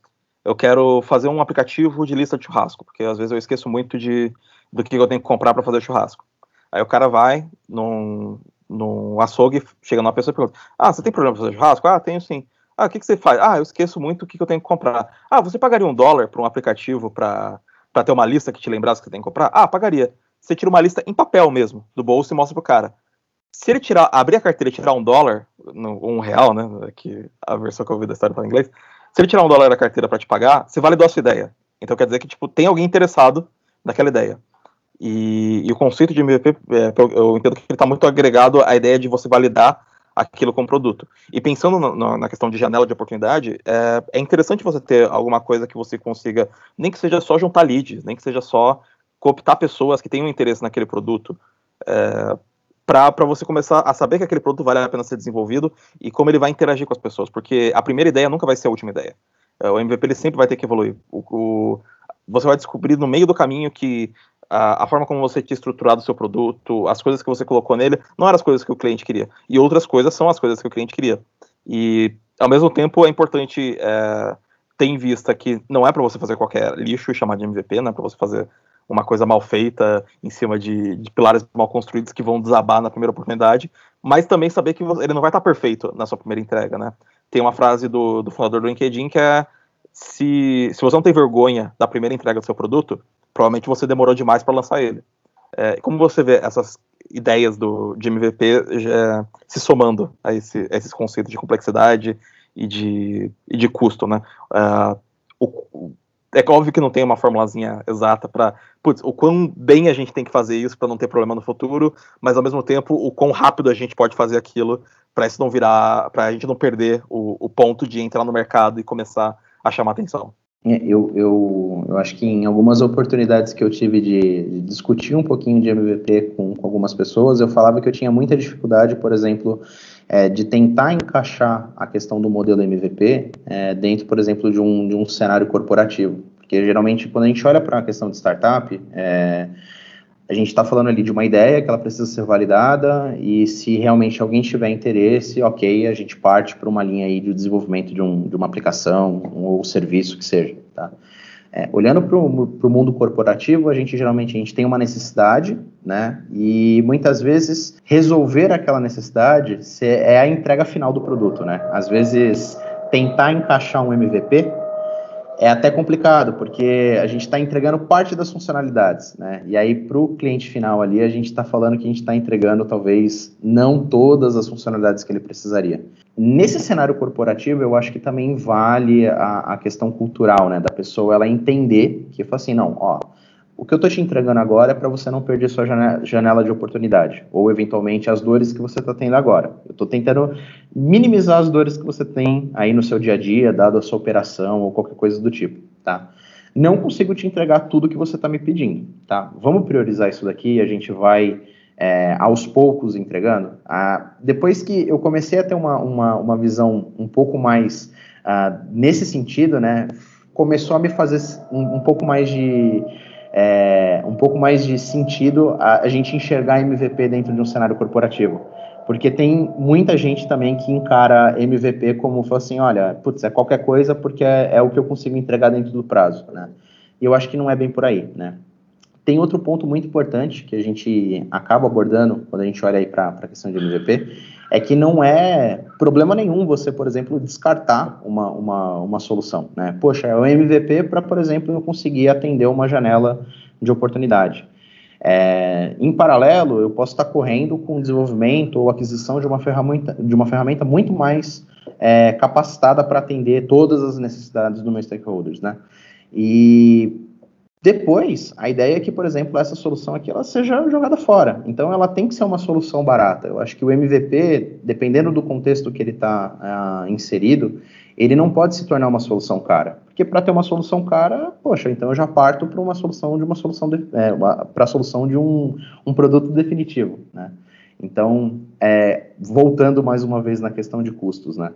Eu quero fazer um aplicativo de lista de churrasco, porque às vezes eu esqueço muito de, do que eu tenho que comprar para fazer churrasco. Aí o cara vai num, num açougue, chega numa pessoa e pergunta: Ah, você tem problema para fazer churrasco? Ah, tenho sim. Ah, o que, que você faz? Ah, eu esqueço muito o que, que eu tenho que comprar. Ah, você pagaria um dólar para um aplicativo para ter uma lista que te lembrasse que você tem que comprar? Ah, pagaria. Você tira uma lista em papel mesmo, do bolso e mostra pro cara. Se ele tirar, abrir a carteira e tirar um dólar, um real, né? Que a versão que eu ouvi da história fala em inglês. Se ele tirar um dólar da carteira para te pagar, você validou a sua ideia. Então quer dizer que tipo, tem alguém interessado naquela ideia. E, e o conceito de MVP, é, eu entendo que ele está muito agregado à ideia de você validar aquilo como produto. E pensando no, no, na questão de janela de oportunidade, é, é, interessante você ter alguma coisa que você consiga, nem que seja só juntar leads, nem que seja só cooptar pessoas que tenham interesse naquele produto, é, para você começar a saber que aquele produto vale a pena ser desenvolvido e como ele vai interagir com as pessoas, porque a primeira ideia nunca vai ser a última ideia. É, o MVP ele sempre vai ter que evoluir. O, o, você vai descobrir no meio do caminho que a, forma como você tinha estruturado o seu produto, as coisas que você colocou nele, não eram as coisas que o cliente queria. E outras coisas são as coisas que o cliente queria. E, ao mesmo tempo, é importante é, ter em vista que não é para você fazer qualquer lixo e chamar de MVP, não é para você fazer uma coisa mal feita em cima de, de, pilares mal construídos que vão desabar na primeira oportunidade, mas também saber que ele não vai estar perfeito na sua primeira entrega, né? Tem uma frase do, do fundador do LinkedIn que é se, se você não tem vergonha da primeira entrega do seu produto, provavelmente você demorou demais para lançar ele. É, como você vê essas ideias do, de MVP já, se somando a, esse, a esses conceitos de complexidade e de, e de custo, né? Uh, o, é óbvio que não tem uma formulazinha exata para o quão bem a gente tem que fazer isso para não ter problema no futuro, mas ao mesmo tempo o quão rápido a gente pode fazer aquilo para isso não virar, para a gente não perder o, o ponto de entrar no mercado e começar a chamar atenção. É, eu, eu, eu acho que em algumas oportunidades que eu tive de, de discutir um pouquinho de MVP com, com, algumas pessoas, eu falava que eu tinha muita dificuldade, por exemplo, é, de tentar encaixar a questão do modelo MVP é, dentro, por exemplo, de um, de um cenário corporativo. Porque geralmente, quando a gente olha para a questão de startup, é, a gente está falando ali de uma ideia que ela precisa ser validada e se realmente alguém tiver interesse, ok, a gente parte para uma linha aí de desenvolvimento de, um, de uma aplicação ou serviço que seja, tá? É, olhando para o mundo corporativo, a gente geralmente a gente tem uma necessidade, né? E muitas vezes resolver aquela necessidade é a entrega final do produto, né? Às vezes tentar encaixar um MVP é até complicado, porque a gente está entregando parte das funcionalidades, né? E aí, para o cliente final ali, a gente está falando que a gente está entregando talvez não todas as funcionalidades que ele precisaria. Nesse cenário corporativo, eu acho que também vale a, a questão cultural, né? Da pessoa ela entender que, assim, não, ó, o que eu estou te entregando agora é para você não perder sua janela de oportunidade, ou eventualmente as dores que você está tendo agora. Eu estou tentando minimizar as dores que você tem aí no seu dia a dia, dado a sua operação ou qualquer coisa do tipo, tá? Não consigo te entregar tudo que você está me pedindo, tá? Vamos priorizar isso daqui e a gente vai é, aos poucos entregando. Ah, depois que eu comecei a ter uma, uma, uma visão um pouco mais ah, nesse sentido, né? Começou a me fazer um, um pouco mais de é, um pouco mais de sentido a, a, gente enxergar MVP dentro de um cenário corporativo. Porque tem muita gente também que encara MVP como assim, olha, putz, é qualquer coisa porque é, é o que eu consigo entregar dentro do prazo, né? E eu acho que não é bem por aí, né? Tem outro ponto muito importante que a gente acaba abordando quando a gente olha aí para a questão de MVP, é que não é problema nenhum você, por exemplo, descartar uma, uma, uma solução. Né? Poxa, é o MVP para, por exemplo, eu conseguir atender uma janela de oportunidade. É, em paralelo, eu posso estar correndo com o desenvolvimento ou aquisição de uma ferramenta, de uma ferramenta muito mais é, capacitada para atender todas as necessidades dos meus stakeholders. Né? E depois, a ideia é que, por exemplo, essa solução aqui ela seja jogada fora. Então, ela tem que ser uma solução barata. Eu acho que o MVP, dependendo do contexto que ele está uh, ah, inserido, ele não pode se tornar uma solução cara. Porque para ter uma solução cara, poxa, então eu já parto para uma solução de uma solução é, para a solução de um, um produto definitivo, né? Então, é, voltando mais uma vez na questão de custos, né?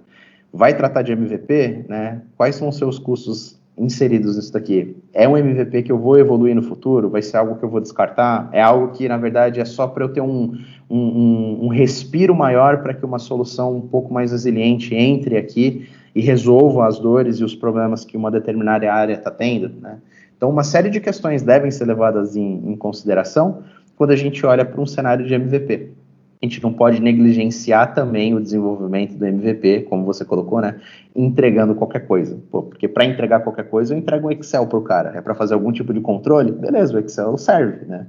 Vai tratar de MVP, né? Quais são os seus custos inseridos nisso daqui? É um MVP que eu vou evoluir no futuro? Vai ser algo que eu vou descartar? É algo que, na verdade, é só para eu ter um, um, um respiro maior para que uma solução um pouco mais resiliente entre aqui e resolva as dores e os problemas que uma determinada área está tendo? Né? Então, uma série de questões devem ser levadas em, em consideração quando a gente olha para um cenário de MVP a gente não pode negligenciar também o desenvolvimento do MVP, como você colocou, né? Entregando qualquer coisa. Pô, porque para entregar qualquer coisa, eu entrego um Excel para o cara. É para fazer algum tipo de controle? Beleza, o Excel serve, né?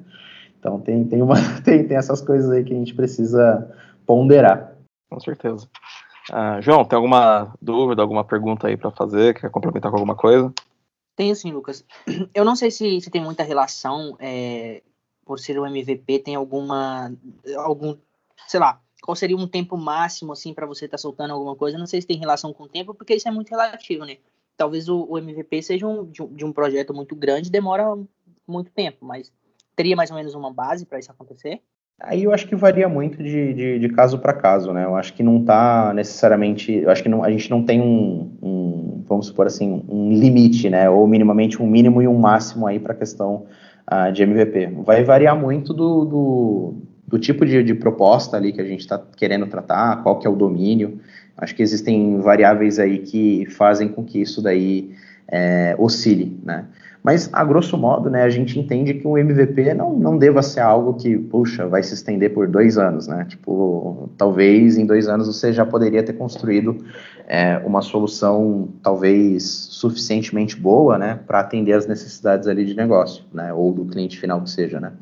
Então tem, tem, uma, tem, tem essas coisas aí que a gente precisa ponderar. Com certeza. Uh, João, tem alguma dúvida, alguma pergunta aí para fazer? Quer complementar com alguma coisa? Tenho sim, Lucas. Eu não sei se, se tem muita relação, é, por ser o MVP, tem alguma, algum, sei lá, qual seria um tempo máximo, assim, para você estar tá soltando alguma coisa? Não sei se tem relação com o tempo, porque isso é muito relativo, né? Talvez o, o MVP seja um, de, de um projeto muito grande, demora muito tempo, mas teria mais ou menos uma base para isso acontecer? Aí eu acho que varia muito de, de, de caso para caso, né? Eu acho que não está necessariamente, eu acho que não, a gente não tem um, um, vamos supor assim, um limite, né? Ou minimamente um mínimo e um máximo aí para a questão uh, de MVP. Vai variar muito do, do, do tipo de, de, proposta ali que a gente está querendo tratar, qual que é o domínio. Acho que existem variáveis aí que fazem com que isso daí é, oscile, né? Mas, a grosso modo, né, a gente entende que o MVP não, não deva ser algo que, puxa, vai se estender por dois anos, né? Tipo, talvez em dois anos você já poderia ter construído é, uma solução talvez suficientemente boa, né, para atender as necessidades ali de negócio, né, ou do cliente final que seja, né?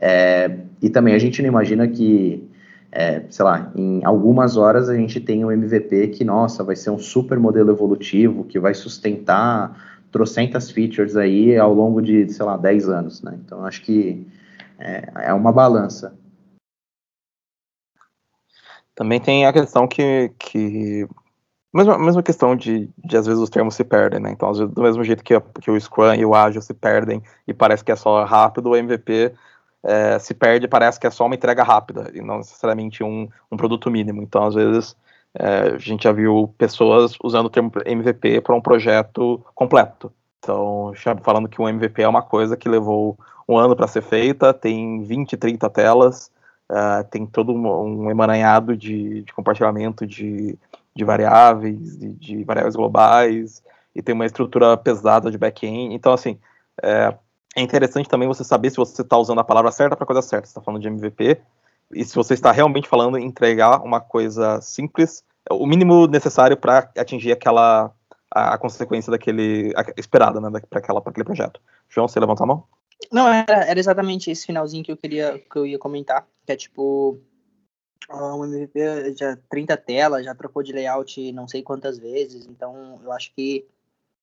É, e também a gente não imagina que, é, sei lá, em algumas horas a gente tem um MVP que, nossa, vai ser um super modelo evolutivo, que vai sustentar trocentas features aí ao longo de, sei lá, 10 anos, né? Então, acho que é, é uma balança. Também tem a questão que, que mesma, mesma questão de, de às vezes os termos se perdem, né? Então, vezes, do mesmo jeito que, que o Scrum e o Agile se perdem e parece que é só rápido, o MVP é, se perde parece que é só uma entrega rápida e não necessariamente um, um produto mínimo. Então, às vezes, é, a gente já viu pessoas usando o termo MVP para um projeto completo. Então, falando que um MVP é uma coisa que levou um ano para ser feita, tem 20, 30 telas, uh, tem todo um, um emaranhado de, de compartilhamento de, de variáveis, de, de, variáveis globais, e tem uma estrutura pesada de back-end. Então, assim, é, é, interessante também você saber se você está usando a palavra certa para a coisa certa. Você está falando de MVP, e se você está realmente falando em entregar uma coisa simples, o mínimo necessário para atingir aquela a, a, consequência daquele a, esperada, né, para aquela para aquele projeto. João, você levantou a mão? Não, era, era exatamente esse finalzinho que eu queria que eu ia comentar, que é tipo o MVP já 30 telas, já trocou de layout não sei quantas vezes, então eu acho que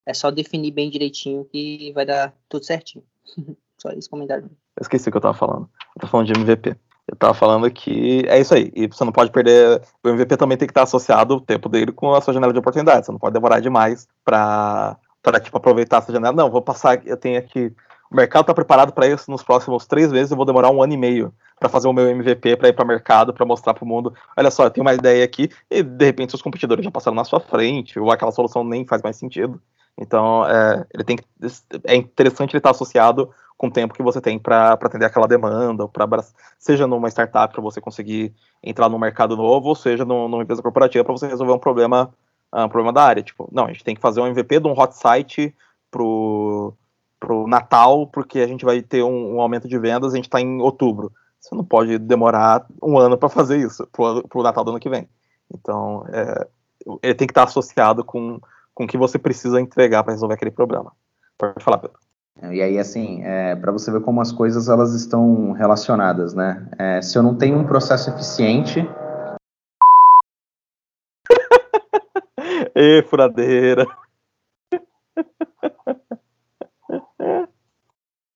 é só definir bem direitinho que vai dar tudo certinho. só esse comentário. Eu esqueci o que eu tava falando. Eu tô falando de MVP. Eu tava falando que é isso aí. E você não pode perder. O MVP também tem que estar associado o tempo dele com a sua janela de oportunidade. Você não pode demorar demais para para tipo, aproveitar essa janela. Não, vou passar. Eu tenho aqui. O mercado está preparado para isso nos próximos três meses. Eu vou demorar um ano e meio para fazer o meu MVP, para ir para o mercado, para mostrar para o mundo. Olha só, eu tenho uma ideia aqui. E de repente seus competidores já passaram na sua frente, ou aquela solução nem faz mais sentido. Então, é, ele tem que, é interessante ele estar associado com o tempo que você tem para atender aquela demanda, pra, seja numa startup para você conseguir entrar no mercado novo, ou seja no, numa empresa corporativa para você resolver um problema, ah, um problema da área. Tipo, não, a gente tem que fazer um MVP de um hot site pro, pro Natal, porque a gente vai ter um, um aumento de vendas, a gente está em outubro. Você não pode demorar um ano para fazer isso, pro, pro Natal do ano que vem. Então, é, ele tem que estar associado com com o que você precisa entregar para resolver aquele problema. Pode falar, Pedro. E aí, assim, é, para você ver como as coisas elas estão relacionadas, né? É, se eu não tenho um processo eficiente. Ê, furadeira.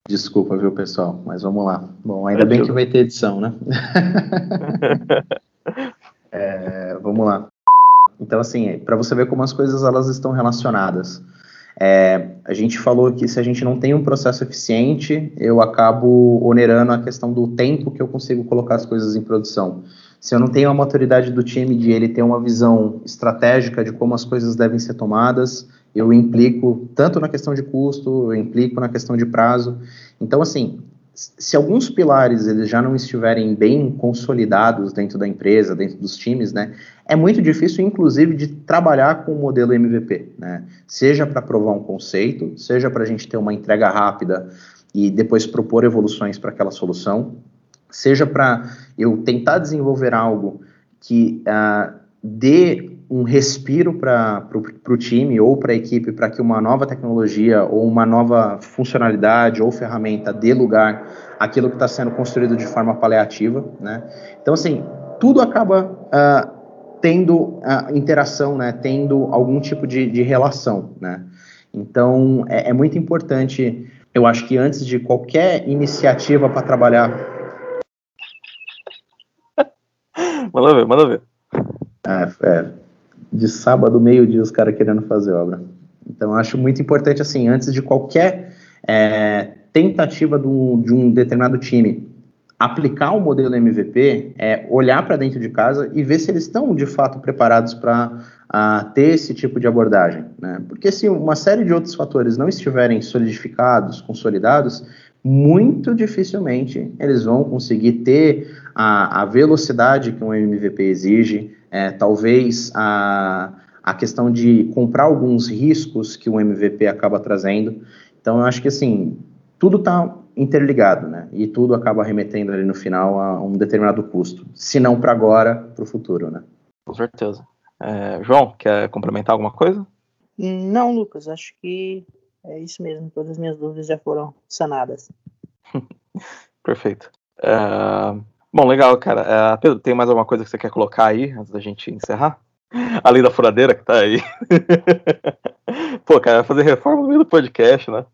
Desculpa, viu, pessoal? Mas vamos lá. Bom, ainda bem que vai ter edição, né? é, vamos lá. Então, assim, para você ver como as coisas elas estão relacionadas. É, a gente falou que se a gente não tem um processo eficiente, eu acabo onerando a questão do tempo que eu consigo colocar as coisas em produção. Se eu não tenho a maturidade do time de ele ter uma visão estratégica de como as coisas devem ser tomadas, eu implico tanto na questão de custo, eu implico na questão de prazo. Então, assim, se alguns pilares eles já não estiverem bem consolidados dentro da empresa, dentro dos times, né, é muito difícil, inclusive, de trabalhar com o modelo MVP, né, seja para provar um conceito, seja para a gente ter uma entrega rápida e depois propor evoluções para aquela solução, seja para eu tentar desenvolver algo que uh, dê um respiro para o time ou para a equipe para que uma nova tecnologia ou uma nova funcionalidade ou ferramenta dê lugar àquilo que está sendo construído de forma paliativa, né? Então, assim, tudo acaba uh, tendo uh, interação, né? Tendo algum tipo de, de relação, né? Então, é, é muito importante, eu acho que antes de qualquer iniciativa para trabalhar... manda ver, manda ver. É, é, de sábado, meio-dia, os caras querendo fazer obra. Então, acho muito importante, assim, antes de qualquer é, tentativa de um, de um, determinado time aplicar o modelo MVP, é olhar para dentro de casa e ver se eles estão, de fato, preparados para ter esse tipo de abordagem. Né? Porque se uma série de outros fatores não estiverem solidificados, consolidados, muito dificilmente eles vão conseguir ter a, a velocidade que um MVP exige, é, talvez a, a questão de comprar alguns riscos que o MVP acaba trazendo. Então, eu acho que, assim, tudo está interligado, né? E tudo acaba remetendo ali no final a um determinado custo. Se não para agora, para o futuro, né? Com certeza. É, João, quer complementar alguma coisa? Não, Lucas, acho que é isso mesmo. Todas as minhas dúvidas já foram sanadas. Perfeito. É, Bom, legal, cara. Uh, Pedro, tem mais alguma coisa que você quer colocar aí antes da gente encerrar? Além da furadeira que tá aí. Pô, cara, fazer reforma no meio do podcast, né?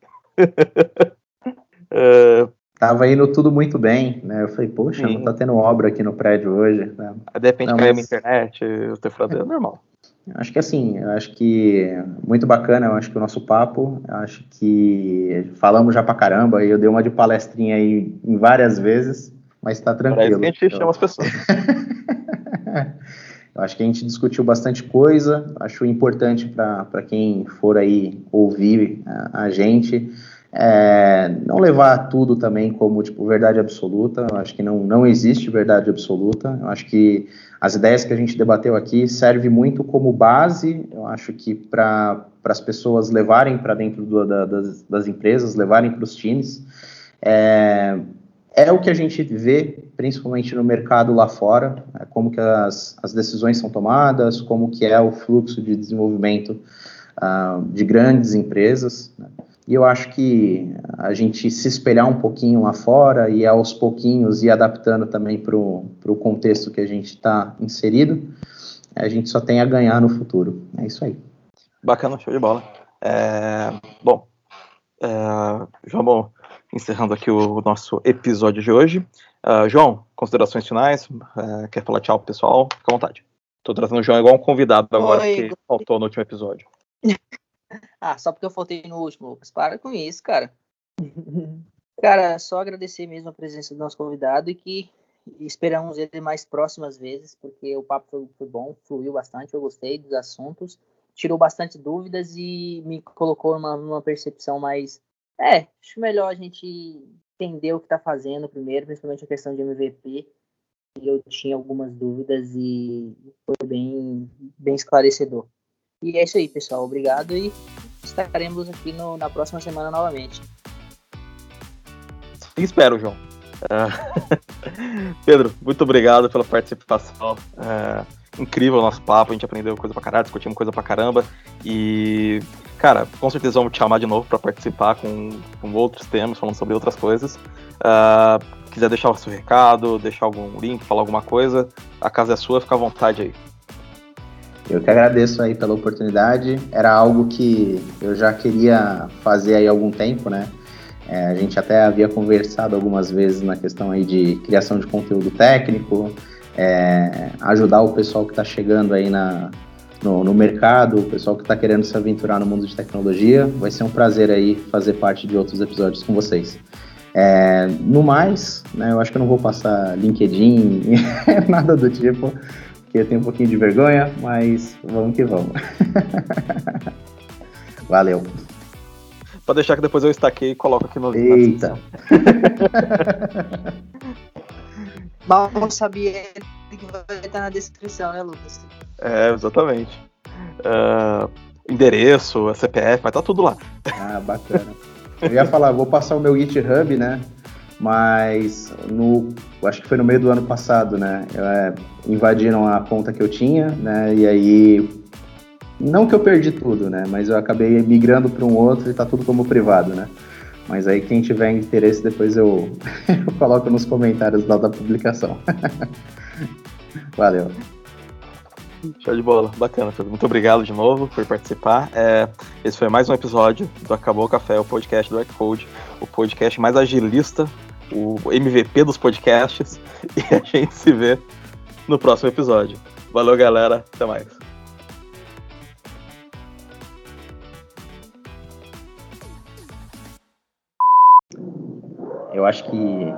uh... Tava indo tudo muito bem, né? Eu falei, poxa, Sim. não tá tendo obra aqui no prédio hoje. Né? De repente não, caiu mas... a internet, o teu furadeira é normal. Acho que assim, acho que muito bacana, eu acho que o nosso papo, acho que falamos já pra caramba, e eu dei uma de palestrinha aí em várias vezes, mas está tranquilo. Parece que a gente chama as pessoas. Eu acho que a gente discutiu bastante coisa, acho importante para quem for aí ouvir a, a gente, é, não levar tudo também como tipo verdade absoluta. Eu acho que não, não existe verdade absoluta. Eu acho que as ideias que a gente debateu aqui servem muito como base. Eu acho que para as pessoas levarem para dentro do, da, das, das, empresas, levarem para os times. É, é o que a gente vê, principalmente no mercado lá fora, né, como que as, as decisões são tomadas, como que é o fluxo de desenvolvimento uh, de grandes empresas. Né? E eu acho que a gente se espelhar um pouquinho lá fora e aos pouquinhos ir adaptando também para o contexto que a gente está inserido, a gente só tem a ganhar no futuro. É isso aí. Bacana, show de bola. É, bom, é, João, encerrando aqui o nosso episódio de hoje. Uh, João, considerações finais? Uh, quer falar tchau pro pessoal? Fica à vontade. Tô tratando o João igual um convidado agora, Oi, que faltou no último episódio. ah, só porque eu faltei no último, Lucas. Para com isso, cara. cara, só agradecer mesmo a presença do nosso convidado e que esperamos ele mais próximas vezes, porque o papo foi, foi bom, fluiu bastante, eu gostei dos assuntos, tirou bastante dúvidas e me colocou numa, numa percepção mais é, acho melhor a gente entender o que está fazendo primeiro, principalmente a questão de MVP. Eu tinha algumas dúvidas e foi bem, bem esclarecedor. E é isso aí, pessoal. Obrigado e estaremos aqui no, na próxima semana novamente. Espero, João. Uh, Pedro, muito obrigado pela participação. Uh, incrível o nosso papo, a gente aprendeu coisa pra caralho, discutimos coisa pra caramba. E Cara, com certeza vamos te chamar de novo para participar com, com outros temas, falando sobre outras coisas. Uh, quiser deixar o seu recado, deixar algum link, falar alguma coisa, a casa é sua, fica à vontade aí. Eu que agradeço aí pela oportunidade. Era algo que eu já queria fazer aí há algum tempo, né? É, a gente até havia conversado algumas vezes na questão aí de criação de conteúdo técnico, é, ajudar o pessoal que está chegando aí na, no, no mercado, o pessoal que está querendo se aventurar no mundo de tecnologia. Vai ser um prazer aí fazer parte de outros episódios com vocês. É, no mais, né, eu acho que eu não vou passar LinkedIn, nada do tipo, porque eu tenho um pouquinho de vergonha, mas vamos que vamos. Valeu. Pode deixar que depois eu estaquei e coloco aqui no Eita. Mal sabia que vai estar na descrição, né, Lucas? É, exatamente. Uh, endereço, CPF, vai estar tá tudo lá. Ah, bacana. Eu ia falar, vou passar o meu GitHub, né? mas no, acho que foi no meio do ano passado, né? É, invadiram a conta que eu tinha, né? E aí, não que eu perdi tudo, né? Mas eu acabei migrando para um outro e tá tudo como privado, né? Mas aí quem tiver interesse depois eu, eu coloco nos comentários lá da publicação. Valeu. Show de bola, bacana. Muito obrigado de novo por participar. É, esse foi mais um episódio do Acabou o Café, o podcast do Code, o podcast mais agilista, o MVP dos podcasts. E a gente se vê no próximo episódio. Valeu, galera. Até mais. Eu acho que,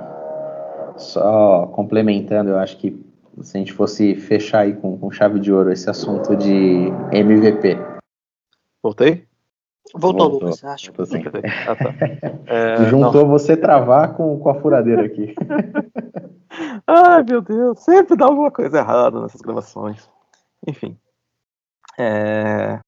só complementando, eu acho que se a gente fosse fechar aí com, com chave de ouro esse assunto de MVP. Voltei? Voltou, Voltou Lucas, acho. que sim. Ah, tá. é, Juntou não. você travar com, com a furadeira aqui. Ai, meu Deus, sempre dá alguma coisa errada nessas gravações. Enfim. É...